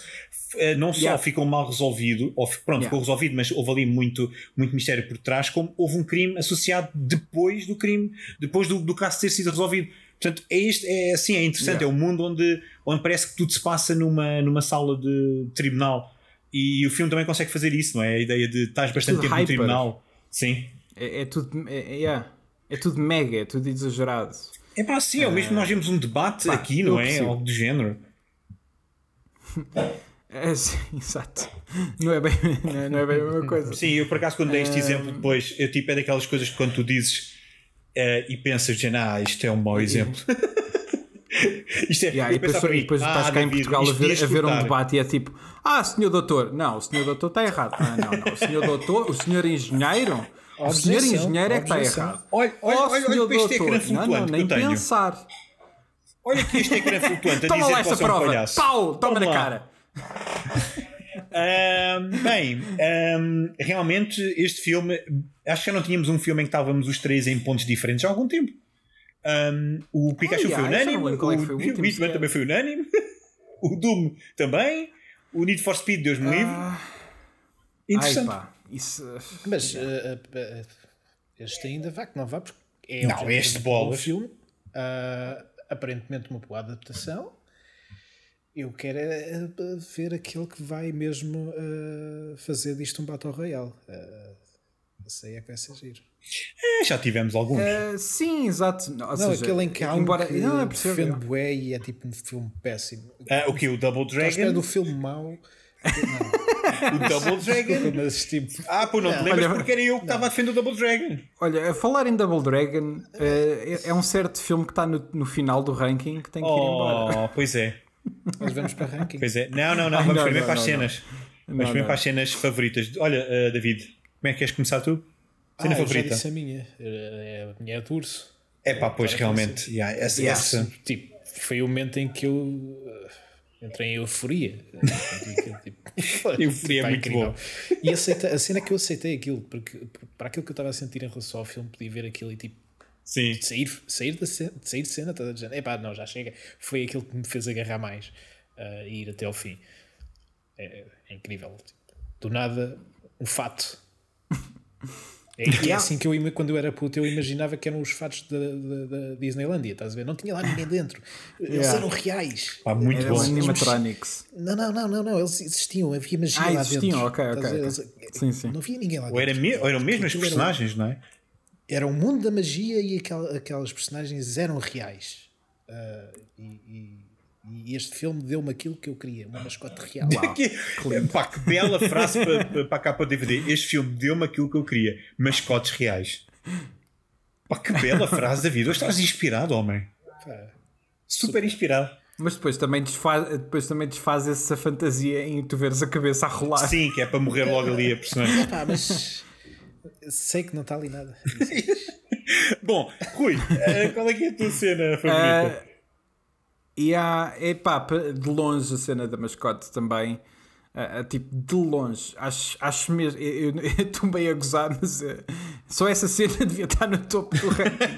ah, não só Yeah. ficou mal resolvido, ou pronto, Yeah. ficou resolvido, mas houve ali muito, muito mistério por trás, como houve um crime associado depois do crime, depois do, do caso ter sido resolvido. Portanto, é, este, é assim, é interessante. Yeah. É um mundo onde, onde parece que tudo se passa numa, numa sala de tribunal. E o filme também consegue fazer isso, não é? A ideia de estás bastante tempo no hyper. tribunal. Sim. É, é tudo. É, é, é tudo mega, é tudo exagerado. É pá, sim, é o mesmo nós vimos um debate pá, aqui, não é? percebo. Algo do género. É, sim, exato. Não é, bem, não é- não é bem a mesma coisa. Sim, eu por acaso quando dei este exemplo depois, eu tipo é daquelas coisas que quando tu dizes eh, e pensas, de, ah, isto é um mau exemplo. isto é, Yeah, e depois, para e mim, depois ah, estás cá em Portugal a ver, a ver um debate e é tipo: Ah, senhor doutor, não, o senhor doutor está errado. Ah, não, não, o senhor doutor, o senhor engenheiro, o senhor engenheiro é que está errado. Olha, olha, Oh, olha, olha para este ecrã Não, não, flutuante nem que eu tenho. pensar. Olha aqui este ecrã flutuante a Toma dizer lá essa é um prova. palhaço. Pau, toma na lá. cara. Bem, realmente este filme, acho que já não tínhamos um filme em que estávamos os três em pontos diferentes há algum tempo. O Pikachu foi yeah, não unânime, é foi o o Hitman também foi unânime, o Doom também, o Need for Speed, Deus me livre. Ah, ai Interessante. pá, isso. Mas eh, eh, este ainda vá que não vá, porque é Não, este um bolas. bom filme, ah, aparentemente uma boa adaptação. Eu quero é, ver aquele que vai mesmo fazer disto um Battle Royale. Uh, isso aí é que vai ser giro. É, já tivemos alguns. Ah, sim, exato. Ou Não, seja, aquele em que há um embora, que não, é defende bué e é tipo um filme péssimo. Ah, o que? O Double Estou Dragon? do filme mau. O Double Dragon? Mas tipo, Ah, pô, não te lembras Olha- porque era eu que estava a defender o Double Dragon. Olha, a falar em Double Dragon, eh, é, é um certo filme que está no, no final do ranking que tem que ir embora. Oh, pois é. nós vamos para ranking. Pois é. Não, não, não. Ai, Vamos não, primeiro não, para as não, cenas. Vamos Não, primeiro não. para as cenas favoritas. Olha, uh, David, como é que queres começar tu? Cena ah, eu já favorita? disse a minha. É a minha de urso. É pá, pois realmente. Yeah, essa, Yeah. essa- Tipo, foi o momento em que eu uh, entrei em euforia. Tipo, Euforia é muito incrível. bom. E aceita, a cena é que eu aceitei aquilo, porque para aquilo que eu estava a sentir em relação ao filme, podia ver aquilo e tipo, Sim. sair, sair, da cena, sair de cena, toda a gente, epá, não, já chega. Foi aquilo que me fez agarrar mais uh, e ir até ao fim. É, é incrível. Tipo, do nada, um fato. É, que é assim que eu, quando eu era puto, eu imaginava que eram os fatos da, da, da Disneylandia, estás a ver? Não tinha lá ninguém dentro. Eles Yeah. eram reais. Pá, muito Eram bom. animatronics. Não, não, não, não, não, eles existiam, havia magia Ah, lá existiam, dentro. ok, ok. Eles- Sim, sim. Não havia ninguém lá Ou, dentro. era me, ou eram mesmo os Aquilo era- personagens, não é? Era o mundo da magia e aquel- aquelas personagens eram reais. Ah, e, e- e este filme deu-me aquilo que eu queria, uma mascote real. Que, pá, que bela frase para, para, para a capa do DVD. Este filme deu-me aquilo que eu queria: mascotes reais. Pá, que bela frase, David. Hoje estás inspirado, homem. Pá, Super inspirado. Mas depois também, desfaz, depois também desfaz essa fantasia em tu veres a cabeça a rolar. Sim, que é para morrer logo ali a personagem. pá, mas sei que não está ali nada. Bom, Rui, eh, qual é que é a tua cena favorita? Ah, e há, epá, de longe a cena da mascote também. Ah, tipo, de longe, acho, acho mesmo. Eu estou bem a gozar, mas ah, só essa cena devia estar no topo do ranking.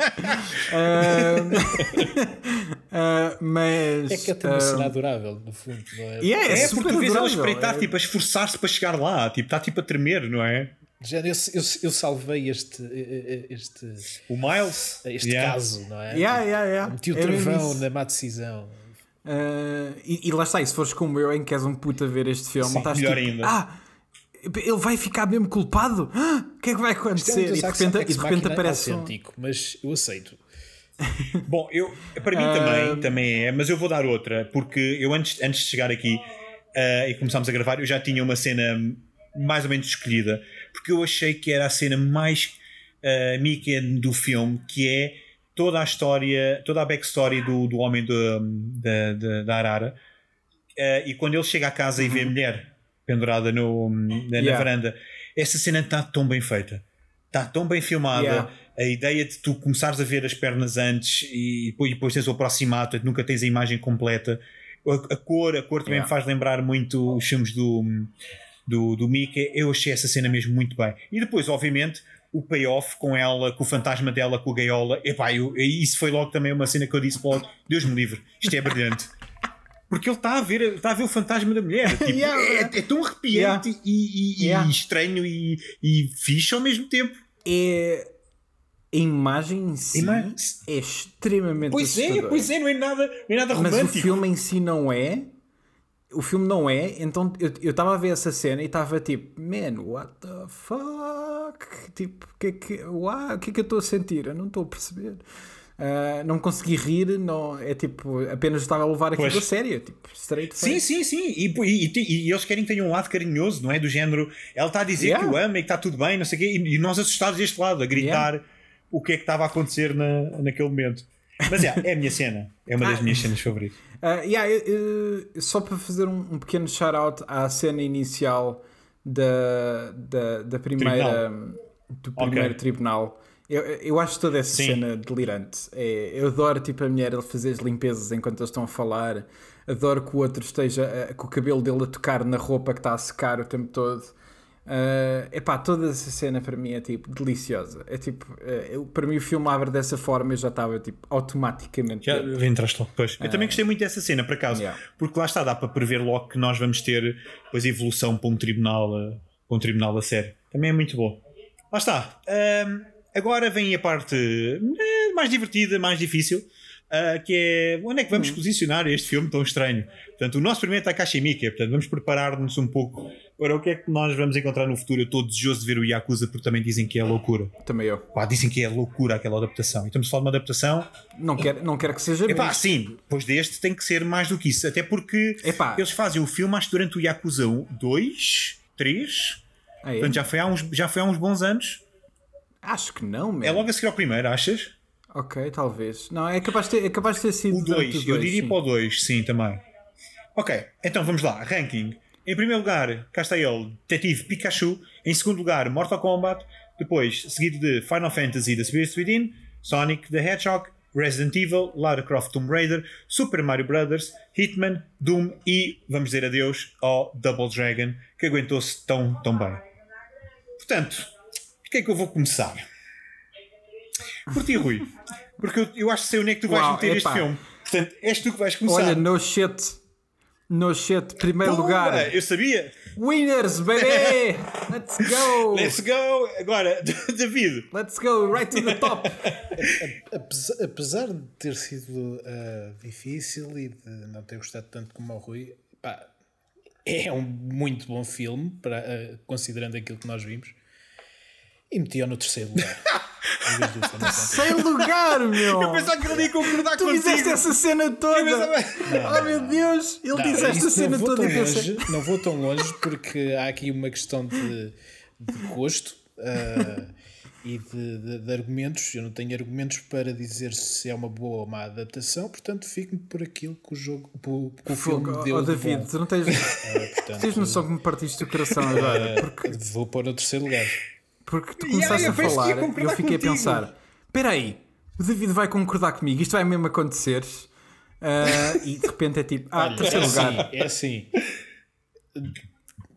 Ah, mas. É que é uma cena adorável, no fundo, não é? e é, é, super porque tu vês ela espreitar, é- tipo, a esforçar-se para chegar lá. Tipo, está tipo a tremer, não é? Já, eu, eu, eu salvei este, este, O Miles. este Yeah. caso, não é? Yeah, yeah, yeah. Meti o É travão na má decisão. Ah, e, e lá está, e se fores como eu, em que és um puto a ver este filme, Sim, estás melhor tipo, ainda. ah, ele vai ficar mesmo culpado? Ah, O que é que vai é acontecer? E Deus de repente, e de repente Machina aparece um... autêntico, mas eu aceito. Bom, eu, para mim também, também é, mas eu vou dar outra, porque eu antes, antes de chegar aqui eh, e começámos a gravar, eu já tinha uma cena mais ou menos escolhida, porque eu achei que era a cena mais uh, Mickey do filme, que é toda a história, toda a backstory do, do homem do- da, da, da Arara. Eh, e quando ele chega à casa e vê a mulher pendurada no, na, na Yeah. varanda, essa cena está tão bem feita, está tão bem filmada. Yeah. A ideia de tu começares a ver as pernas antes e depois, depois tens o aproximado, nunca tens a imagem completa. A, a cor, a cor também Yeah. me faz lembrar muito os filmes do, do, do Mickey. Eu achei essa cena mesmo muito bem. E depois, obviamente, o payoff com ela, com o fantasma dela, com a gaiola. Epá, eu, isso foi logo também uma cena que eu disse logo: Deus me livre, isto é brilhante. Porque ele está a ver, está a ver o fantasma da mulher. Tipo, Yeah. é, é tão arrepiante e, e- e Yeah. estranho e, e fixe ao mesmo tempo. É... A imagem em si Ima- é extremamente Pois é, pois é, não é nada, não é nada Mas romântico. o filme em si não é. O filme não é, então eu estava a ver essa cena e estava tipo, man, what the fuck? Tipo, o que é que, uau, que é que eu estou a sentir? Eu não estou a perceber. Ah, não consegui rir, não, é tipo, apenas estava a levar aquilo Pois. a sério, tipo, straight Sim, face. sim, sim. E, e- e- e eles querem que tenha um lado carinhoso, não é? Do género, ela está a dizer Yeah. que o ama e que está tudo bem, não sei o quê, e, e nós assustados deste lado, a gritar o que é que estava a acontecer na, naquele momento. Mas é, é a minha cena, é uma das Ah. minhas cenas favoritas. Ah, yeah, só para fazer um, um pequeno shout-out à cena inicial da, da, da primeira do Ok. primeiro tribunal. Eu, eu acho toda essa Sim. cena delirante. É, eu adoro tipo, a mulher ele fazer as limpezas enquanto eles estão a falar. Adoro que o outro esteja ah, com o cabelo dele a tocar na roupa que está a secar o tempo todo. É epá, toda essa cena para mim é tipo deliciosa. É tipo, eh, eu, para mim o filme abre dessa forma eu já estava tipo automaticamente. Já entraste logo depois. Eu também gostei muito dessa cena, por acaso, Yeah. porque lá está, dá para prever logo que nós vamos ter depois evolução para um tribunal, para um tribunal a sério. Também é muito bom. Lá está. Agora vem a parte mais divertida, mais difícil, ah, que é onde é que vamos posicionar este filme tão estranho. Portanto, o nosso primeiro é Takashi Miike, portanto, vamos preparar-nos um pouco para o que é que nós vamos encontrar no futuro. Eu estou desejoso de ver o Yakuza, porque também dizem que é loucura. Também eu. Pá, dizem que é loucura aquela adaptação. E estamos a falar de uma adaptação Não quero, não quero que seja Epá, menos. sim, depois deste tem que ser mais do que isso. Até porque Epá. eles fazem o filme, acho que durante o Yakuza 2, 3. Ah, é? Portanto, já foi, há uns, já foi há uns bons anos. Acho que não, man. É logo a seguir ao primeiro, achas? Ok, talvez. Não, é capaz de ter, é capaz de ter sido. O durante 2, os eu diria sim. para o 2, sim, também. Ok, então vamos lá. Ranking. Em primeiro lugar, cá está ele, Detetive Pikachu. Em segundo lugar, Mortal Kombat. Depois, seguido de Final Fantasy The Spirits Within, Sonic the Hedgehog, Resident Evil, Lara Croft Tomb Raider, Super Mario Brothers, Hitman, Doom e, vamos dizer adeus, ao Double Dragon, que aguentou-se tão, tão bem. Portanto, por que é que eu vou começar? Por ti, Rui. Porque eu, eu acho que sei onde é que tu vais Uau, meter este filme. Portanto, és tu que vais começar. Olha, no shit. No shit, primeiro Pumba! lugar. Eu sabia! Winners, baby! Let's go! Let's go! Agora, David, Let's go, right to the top! Apesar, apesar de ter sido ah, difícil e de não ter gostado tanto como o Rui, pá, é um muito bom filme, para, ah, considerando aquilo que nós vimos. E meti-o no terceiro lugar. Sem lugar, meu! eu pensava que ele ia concordar Tu contigo. fizeste essa cena toda! pensava- Oh meu Deus! Ele Não, disse esta isso cena não vou toda tão e pensei. longe, não vou tão longe porque há aqui uma questão de, de gosto ah, e de, de- de argumentos. Eu não tenho argumentos para dizer se é uma boa ou má adaptação, portanto fico-me por aquilo que o jogo, que o filme Fogo, deu oh, de David, bom. tu não tens, Ah, portanto, tens noção que me partiste o coração agora? Porque, Vou pôr no terceiro lugar. Porque tu começaste eu a falar e eu concordar fiquei contigo. a pensar: espera aí, o David vai concordar comigo, isto vai mesmo acontecer. Ah, e de repente é tipo, ah, Olha, terceiro é lugar. assim, é assim.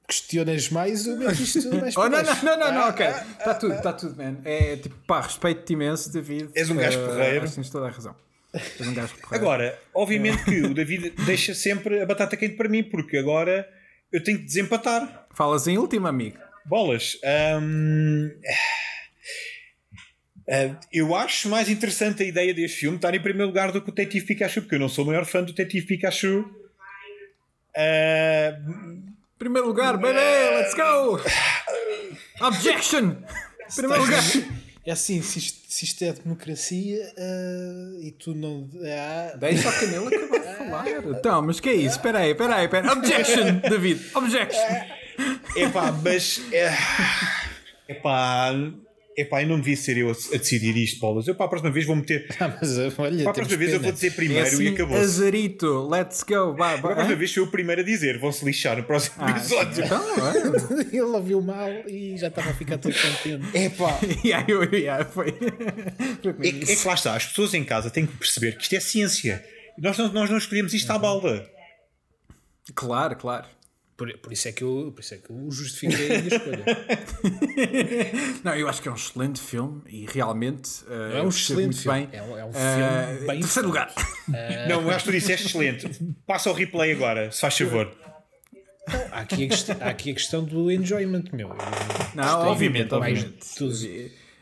Questionas mais, eu meto isto mais Oh, não, não, não, não, não, ok. Está tudo, está tudo, man. É tipo, pá, respeito-te imenso, David. És um gajo Ah, porreiro. Tens toda a razão. És um gajo porreiro. Agora, obviamente que o David deixa sempre a batata quente para mim, porque agora eu tenho que desempatar. Falas em último, amigo. Bolas. hum, ah, eu acho mais interessante a ideia deste filme estar em primeiro lugar do que o Detetive Pikachu, porque eu não sou o maior fã do Detetive Pikachu. Ah, Primeiro lugar, baby, let's go! Objection! Primeiro lugar. É assim, se isto, se isto é democracia ah, e tu não. Deixa o Canelo acabar de falar. Então, mas que é isso? Espera aí, espera aí, espera aí. Objection, David, objection! Epá, mas. É, epá, epá, eu não devia ser eu a, a decidir isto, Bolas. Eu para a próxima vez vou meter. ah, mas olha, Para a próxima vez eu pena. vou dizer É primeiro e assim, acabou-se. azarito, let's go. Vai, Para a próxima vez sou eu o primeiro a dizer. Vão-se lixar no próximo Ah, episódio. então. Ele ouviu mal e já estava a ficar todo contente. Epá. Yeah, eu- yeah, foi. É, eu é que lá está, as pessoas em casa têm que perceber que isto é ciência. Nós não, nós não escolhemos isto à balda. Claro, claro. Por, por isso é que eu, por isso é que eu justifiquei a minha escolha. Não, eu acho que é um excelente filme e realmente uh, É um excelente muito filme. bem. É um- é um Uh, filme bem Terceiro lugar. Não, eu acho que tu disseste excelente. Passa o replay agora, se faz favor. Há aqui, a questão, há aqui a questão do enjoyment, meu. Eu Não, obviamente, obviamente.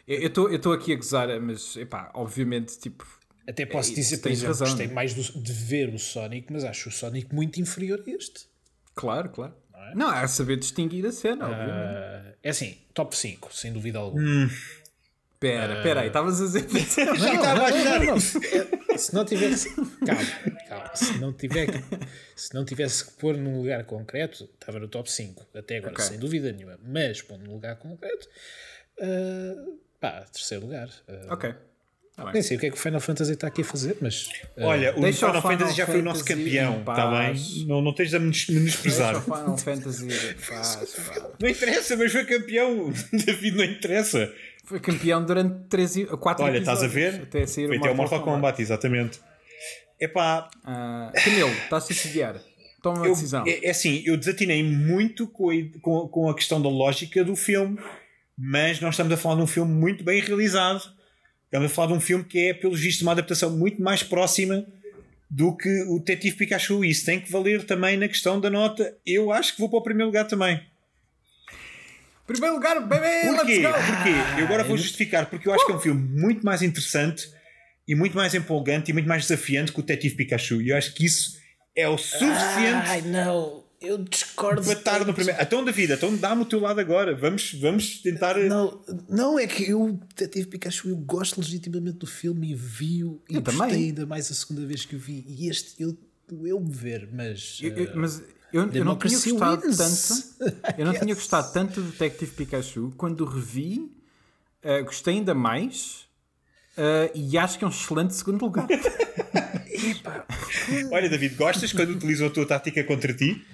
Eu estou aqui a gozar, mas epá, obviamente, tipo. Até posso É, dizer, por tens exemplo, razão. gostei mais do- de ver o Sonic, mas acho o Sonic muito inferior a este. Claro, claro. Não, é saber distinguir a cena, obviamente. Ah, é assim, top 5, sem dúvida alguma. Pera, pera aí, estavas a dizer. Já estava a achar. não, se, é, se não tivesse. Calma, calma. Se não, tiver que, se não tivesse que pôr num lugar concreto, estava no top 5. Até agora, Ok. sem dúvida nenhuma. Mas pondo num lugar concreto, ah, pá, terceiro lugar. Ah, ok. Tá. Nem sei o que é que o Final Fantasy está aqui a fazer, mas. ah, Olha, o Deixa o Final Final Fantasy já foi o nosso campeão, está paz. bem? Não, não estejas a menos- Deixa o menosprezar. Final Fantasy. Pá. Não interessa, mas foi campeão. David, não interessa. Foi campeão durante 3 4 Olha, estás a ver? Até sair Foi até o Mortal Kombat, exatamente. Epá, Ah, Camilo, estás a decidir. Toma uma eu, decisão. é, é assim, eu desatinei muito com a, com, com a questão da lógica do filme, mas nós estamos a falar de um filme muito bem realizado. Estamos a falar de um filme que é, pelos vistos, uma adaptação muito mais próxima do que o Detetive Pikachu. Isso tem que valer também na questão da nota. Eu acho que vou para o primeiro lugar também. Primeiro lugar, bebê, Porquê? Porquê? Eu agora vou justificar, porque eu acho que é um filme muito mais interessante e muito mais empolgante e muito mais desafiante que o Detetive Pikachu. E eu acho que isso é o suficiente Ai, não, eu discordo. estar no primeiro. Então, David, então dá-me o teu lado agora. Vamos, vamos tentar. Não, não, é que eu, Detetive Pikachu, eu gosto legitimamente do filme e vi-o e Eu gostei também. ainda mais a segunda vez que o vi. E este, eu doeu-me ver, mas. Eu- eu- eh, mas eu, eu não tinha gostado wins. tanto. Eu não tinha gostado tanto do Detective Pikachu. Quando o revi, eh, gostei ainda mais. eh, e acho que é um excelente segundo lugar. Olha, David, gostas quando utilizam a tua tática contra ti?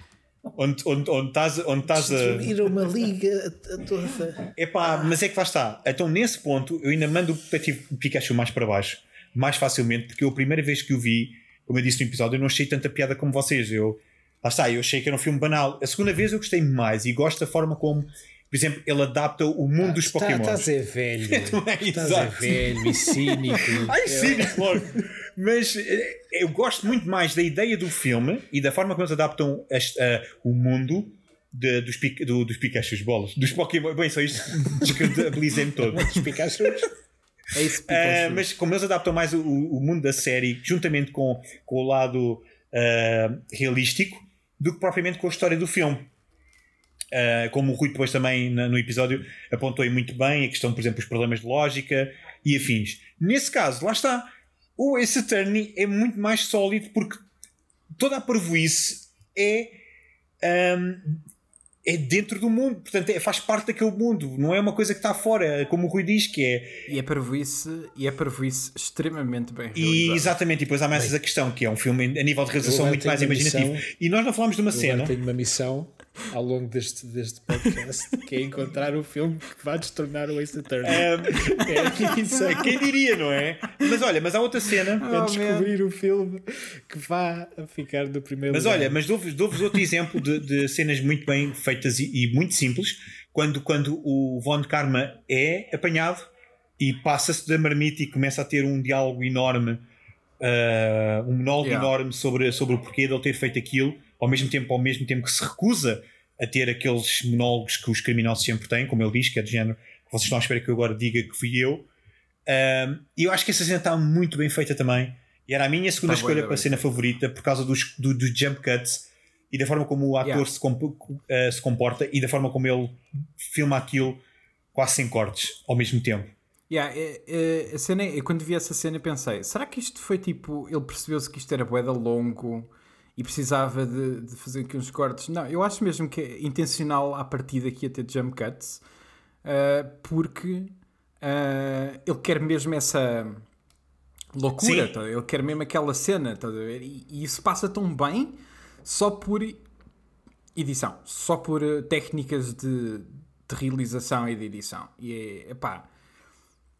Onde, onde, onde estás, onde estás a. Destruíram uma liga a- a toda. Epá, mas é que lá está. Então, nesse ponto, eu ainda mando o Detetive Pikachu mais para baixo, mais facilmente, porque eu, a primeira vez que o vi, como eu disse no episódio, eu não achei tanta piada como vocês. Eu, lá está, eu achei que era um filme banal. A segunda vez eu gostei mais e gosto da forma como, por exemplo, ele adapta o mundo dos Tá- Pokémon. Estás é velho. Estás é exato. velho e cínico. Ai, sim, logo. Mas eh, eu gosto muito mais da ideia do filme e da forma como eles adaptam este, uh, o mundo de, dos, do, dos Pikachu bolas, dos Pokémon. Bem, só isto descredibilizei-me todo. Dos Pikachu. É isso, Uh, mas como eles adaptam mais o, o, mundo da série, juntamente com, com o lado uh, realístico, do que propriamente com a história do filme. Uh, como o Rui depois também no, no episódio apontou aí muito bem, a questão, por exemplo, dos problemas de lógica e afins. Nesse caso, lá está, o Ace Attorney é muito mais sólido porque toda a parvoíce é um, é dentro do mundo, portanto é, faz parte daquele mundo, não é uma coisa que está fora, como o Rui diz que é. E é parvoíce, e é parvoíce extremamente bem realizado. E exatamente, e depois há mais essa questão que é um filme a nível de realização muito mais imaginativo. Missão, e nós não falamos de uma cena. tenho uma missão ao longo deste, deste podcast, que é encontrar o filme que vai destornar o Ace Attorney. Um, é, quem diria, não é? Mas olha, mas há outra cena. Oh, a descobrir man. o filme que vá ficar do primeiro Mas lugar. olha, mas dou-vos dou outro exemplo de, de, cenas muito bem feitas e, e, muito simples. Quando, quando o Von Karma é apanhado e passa-se da marmita e começa a ter um diálogo enorme, uh, um monólogo yeah. enorme sobre, sobre o porquê de ele ter feito aquilo ao mesmo tempo, ao mesmo tempo que se recusa a ter aqueles monólogos que os criminosos sempre têm, como ele diz, que é do género vocês estão à espera que eu agora diga que fui eu. E eu acho que essa cena está muito bem feita também. E era a minha segunda tá escolha para a cena favorita por causa dos, do, dos jump cuts e da forma como o ator yeah. se, comp uh, se, comporta e da forma como ele filma aquilo quase sem cortes ao mesmo tempo. Yeah, é, é, a cena, eu quando vi essa cena pensei, será que isto foi tipo, ele percebeu-se que isto era boeda longo e precisava de, de, fazer aqui uns cortes. Não, eu acho mesmo que é intencional à partida aqui a ter jump cuts, uh, porque uh, ele quer mesmo essa loucura, tá? ele quer mesmo aquela cena, tá e, e, isso passa tão bem só por edição, só por uh, técnicas de, de, realização e de edição. E é, pá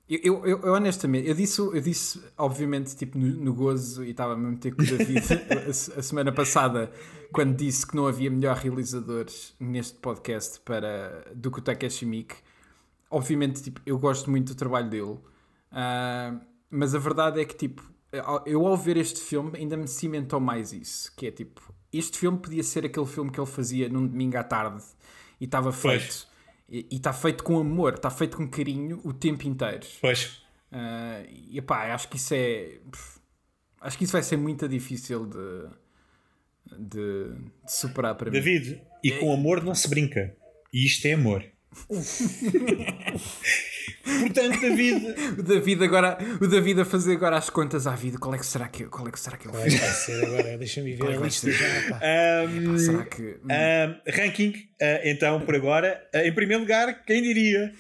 eu, eu, eu, honestamente, eu disse, eu disse obviamente, tipo, no, no gozo, e estava a meter com o David a, a, semana passada, quando disse que não havia melhor realizadores neste podcast para, do que o Takeshi Miike. Obviamente, tipo, eu gosto muito do trabalho dele, uh, mas a verdade é que, tipo, eu ao ver este filme ainda me cimentou mais isso, que é tipo, este filme podia ser aquele filme que ele fazia num domingo à tarde e estava feito. Pois e está feito com amor, está feito com carinho o tempo inteiro. Pois. Uh, e pá, acho que isso é. Acho que isso vai ser muito difícil de, de, de superar para David, mim. David, e com amor não se brinca. E isto é amor. Portanto, David. o David agora. O David a fazer agora as contas à vida. Qual é que será que, qual é que, será que eu fiz? Vai ser agora, deixa-me ver a lista já. Um, será que. Um, ranking, uh, então, por agora. Uh, em primeiro lugar, quem diria?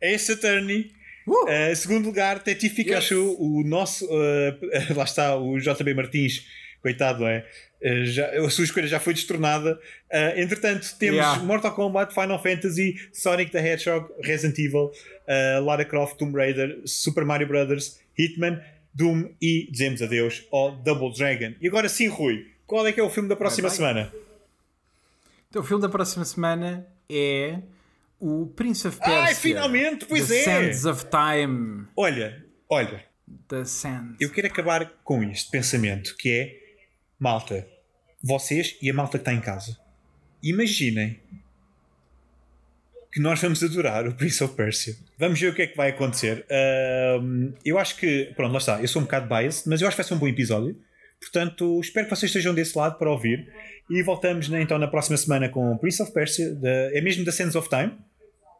Ace Attorney. Uh! segundo lugar, Teti Pikachu, yes. o nosso. lá está, o JB Martins. Coitado, é? Eh, já, a sua escolha já foi destornada. Uh, entretanto, temos yeah. Mortal Kombat, Final Fantasy, Sonic the Hedgehog, Resident Evil, uh, Lara Croft, Tomb Raider, Super Mario Brothers, Hitman, Doom e dizemos adeus ao Double Dragon. E agora sim, Rui, qual é que é o filme da próxima semana? Então, o filme da próxima semana é o Prince of Persia. Ai, finalmente, pois The é! Sands of Time. Olha, olha. The Sands. Eu quero acabar com este pensamento que é malta, vocês e a malta que está em casa, imaginem que nós vamos adorar o Prince of Persia. Vamos ver o que é que vai acontecer. Uh, eu acho que, pronto, lá está. Eu sou um bocado biased, mas eu acho que vai ser um bom episódio. Portanto, espero que vocês estejam desse lado para ouvir. E voltamos né, então na próxima semana com o Prince of Persia. É mesmo da Sands of Time?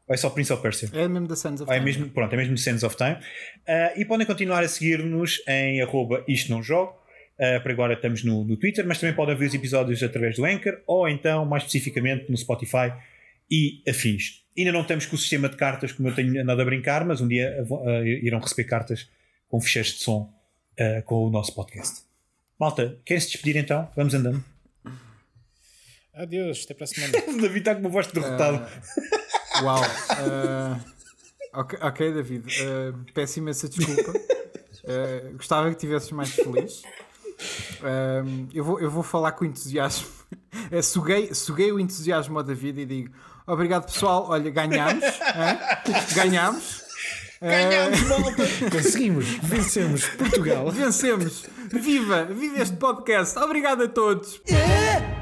Ou é só Prince of Persia? É mesmo da Sands of ah, Time. É mesmo, pronto, é mesmo Sands of Time. Uh, e podem continuar a seguir-nos em arroba isto não jogo Uh, por agora estamos no, no, Twitter, mas também podem ver os episódios através do Anchor ou então, mais especificamente, no Spotify e afins. Ainda não estamos com o sistema de cartas como eu tenho andado a brincar, mas um dia uh, irão receber cartas com ficheiros de som uh, com o nosso podcast. Malta, querem se despedir então? Vamos andando. Adeus, até para a semana. David está com uma voz derrotado. uau. Okay, ok, David. peço imensa desculpa. gostava que estivesses mais feliz. Um, eu, vou, eu vou falar com entusiasmo. É, suguei, suguei o entusiasmo da vida e digo: Obrigado, pessoal. Olha, ganhamos. ganhamos. Ganhamos, malta! Conseguimos, vencemos Portugal. Vencemos! Viva! Viva este podcast! Obrigado a todos! É!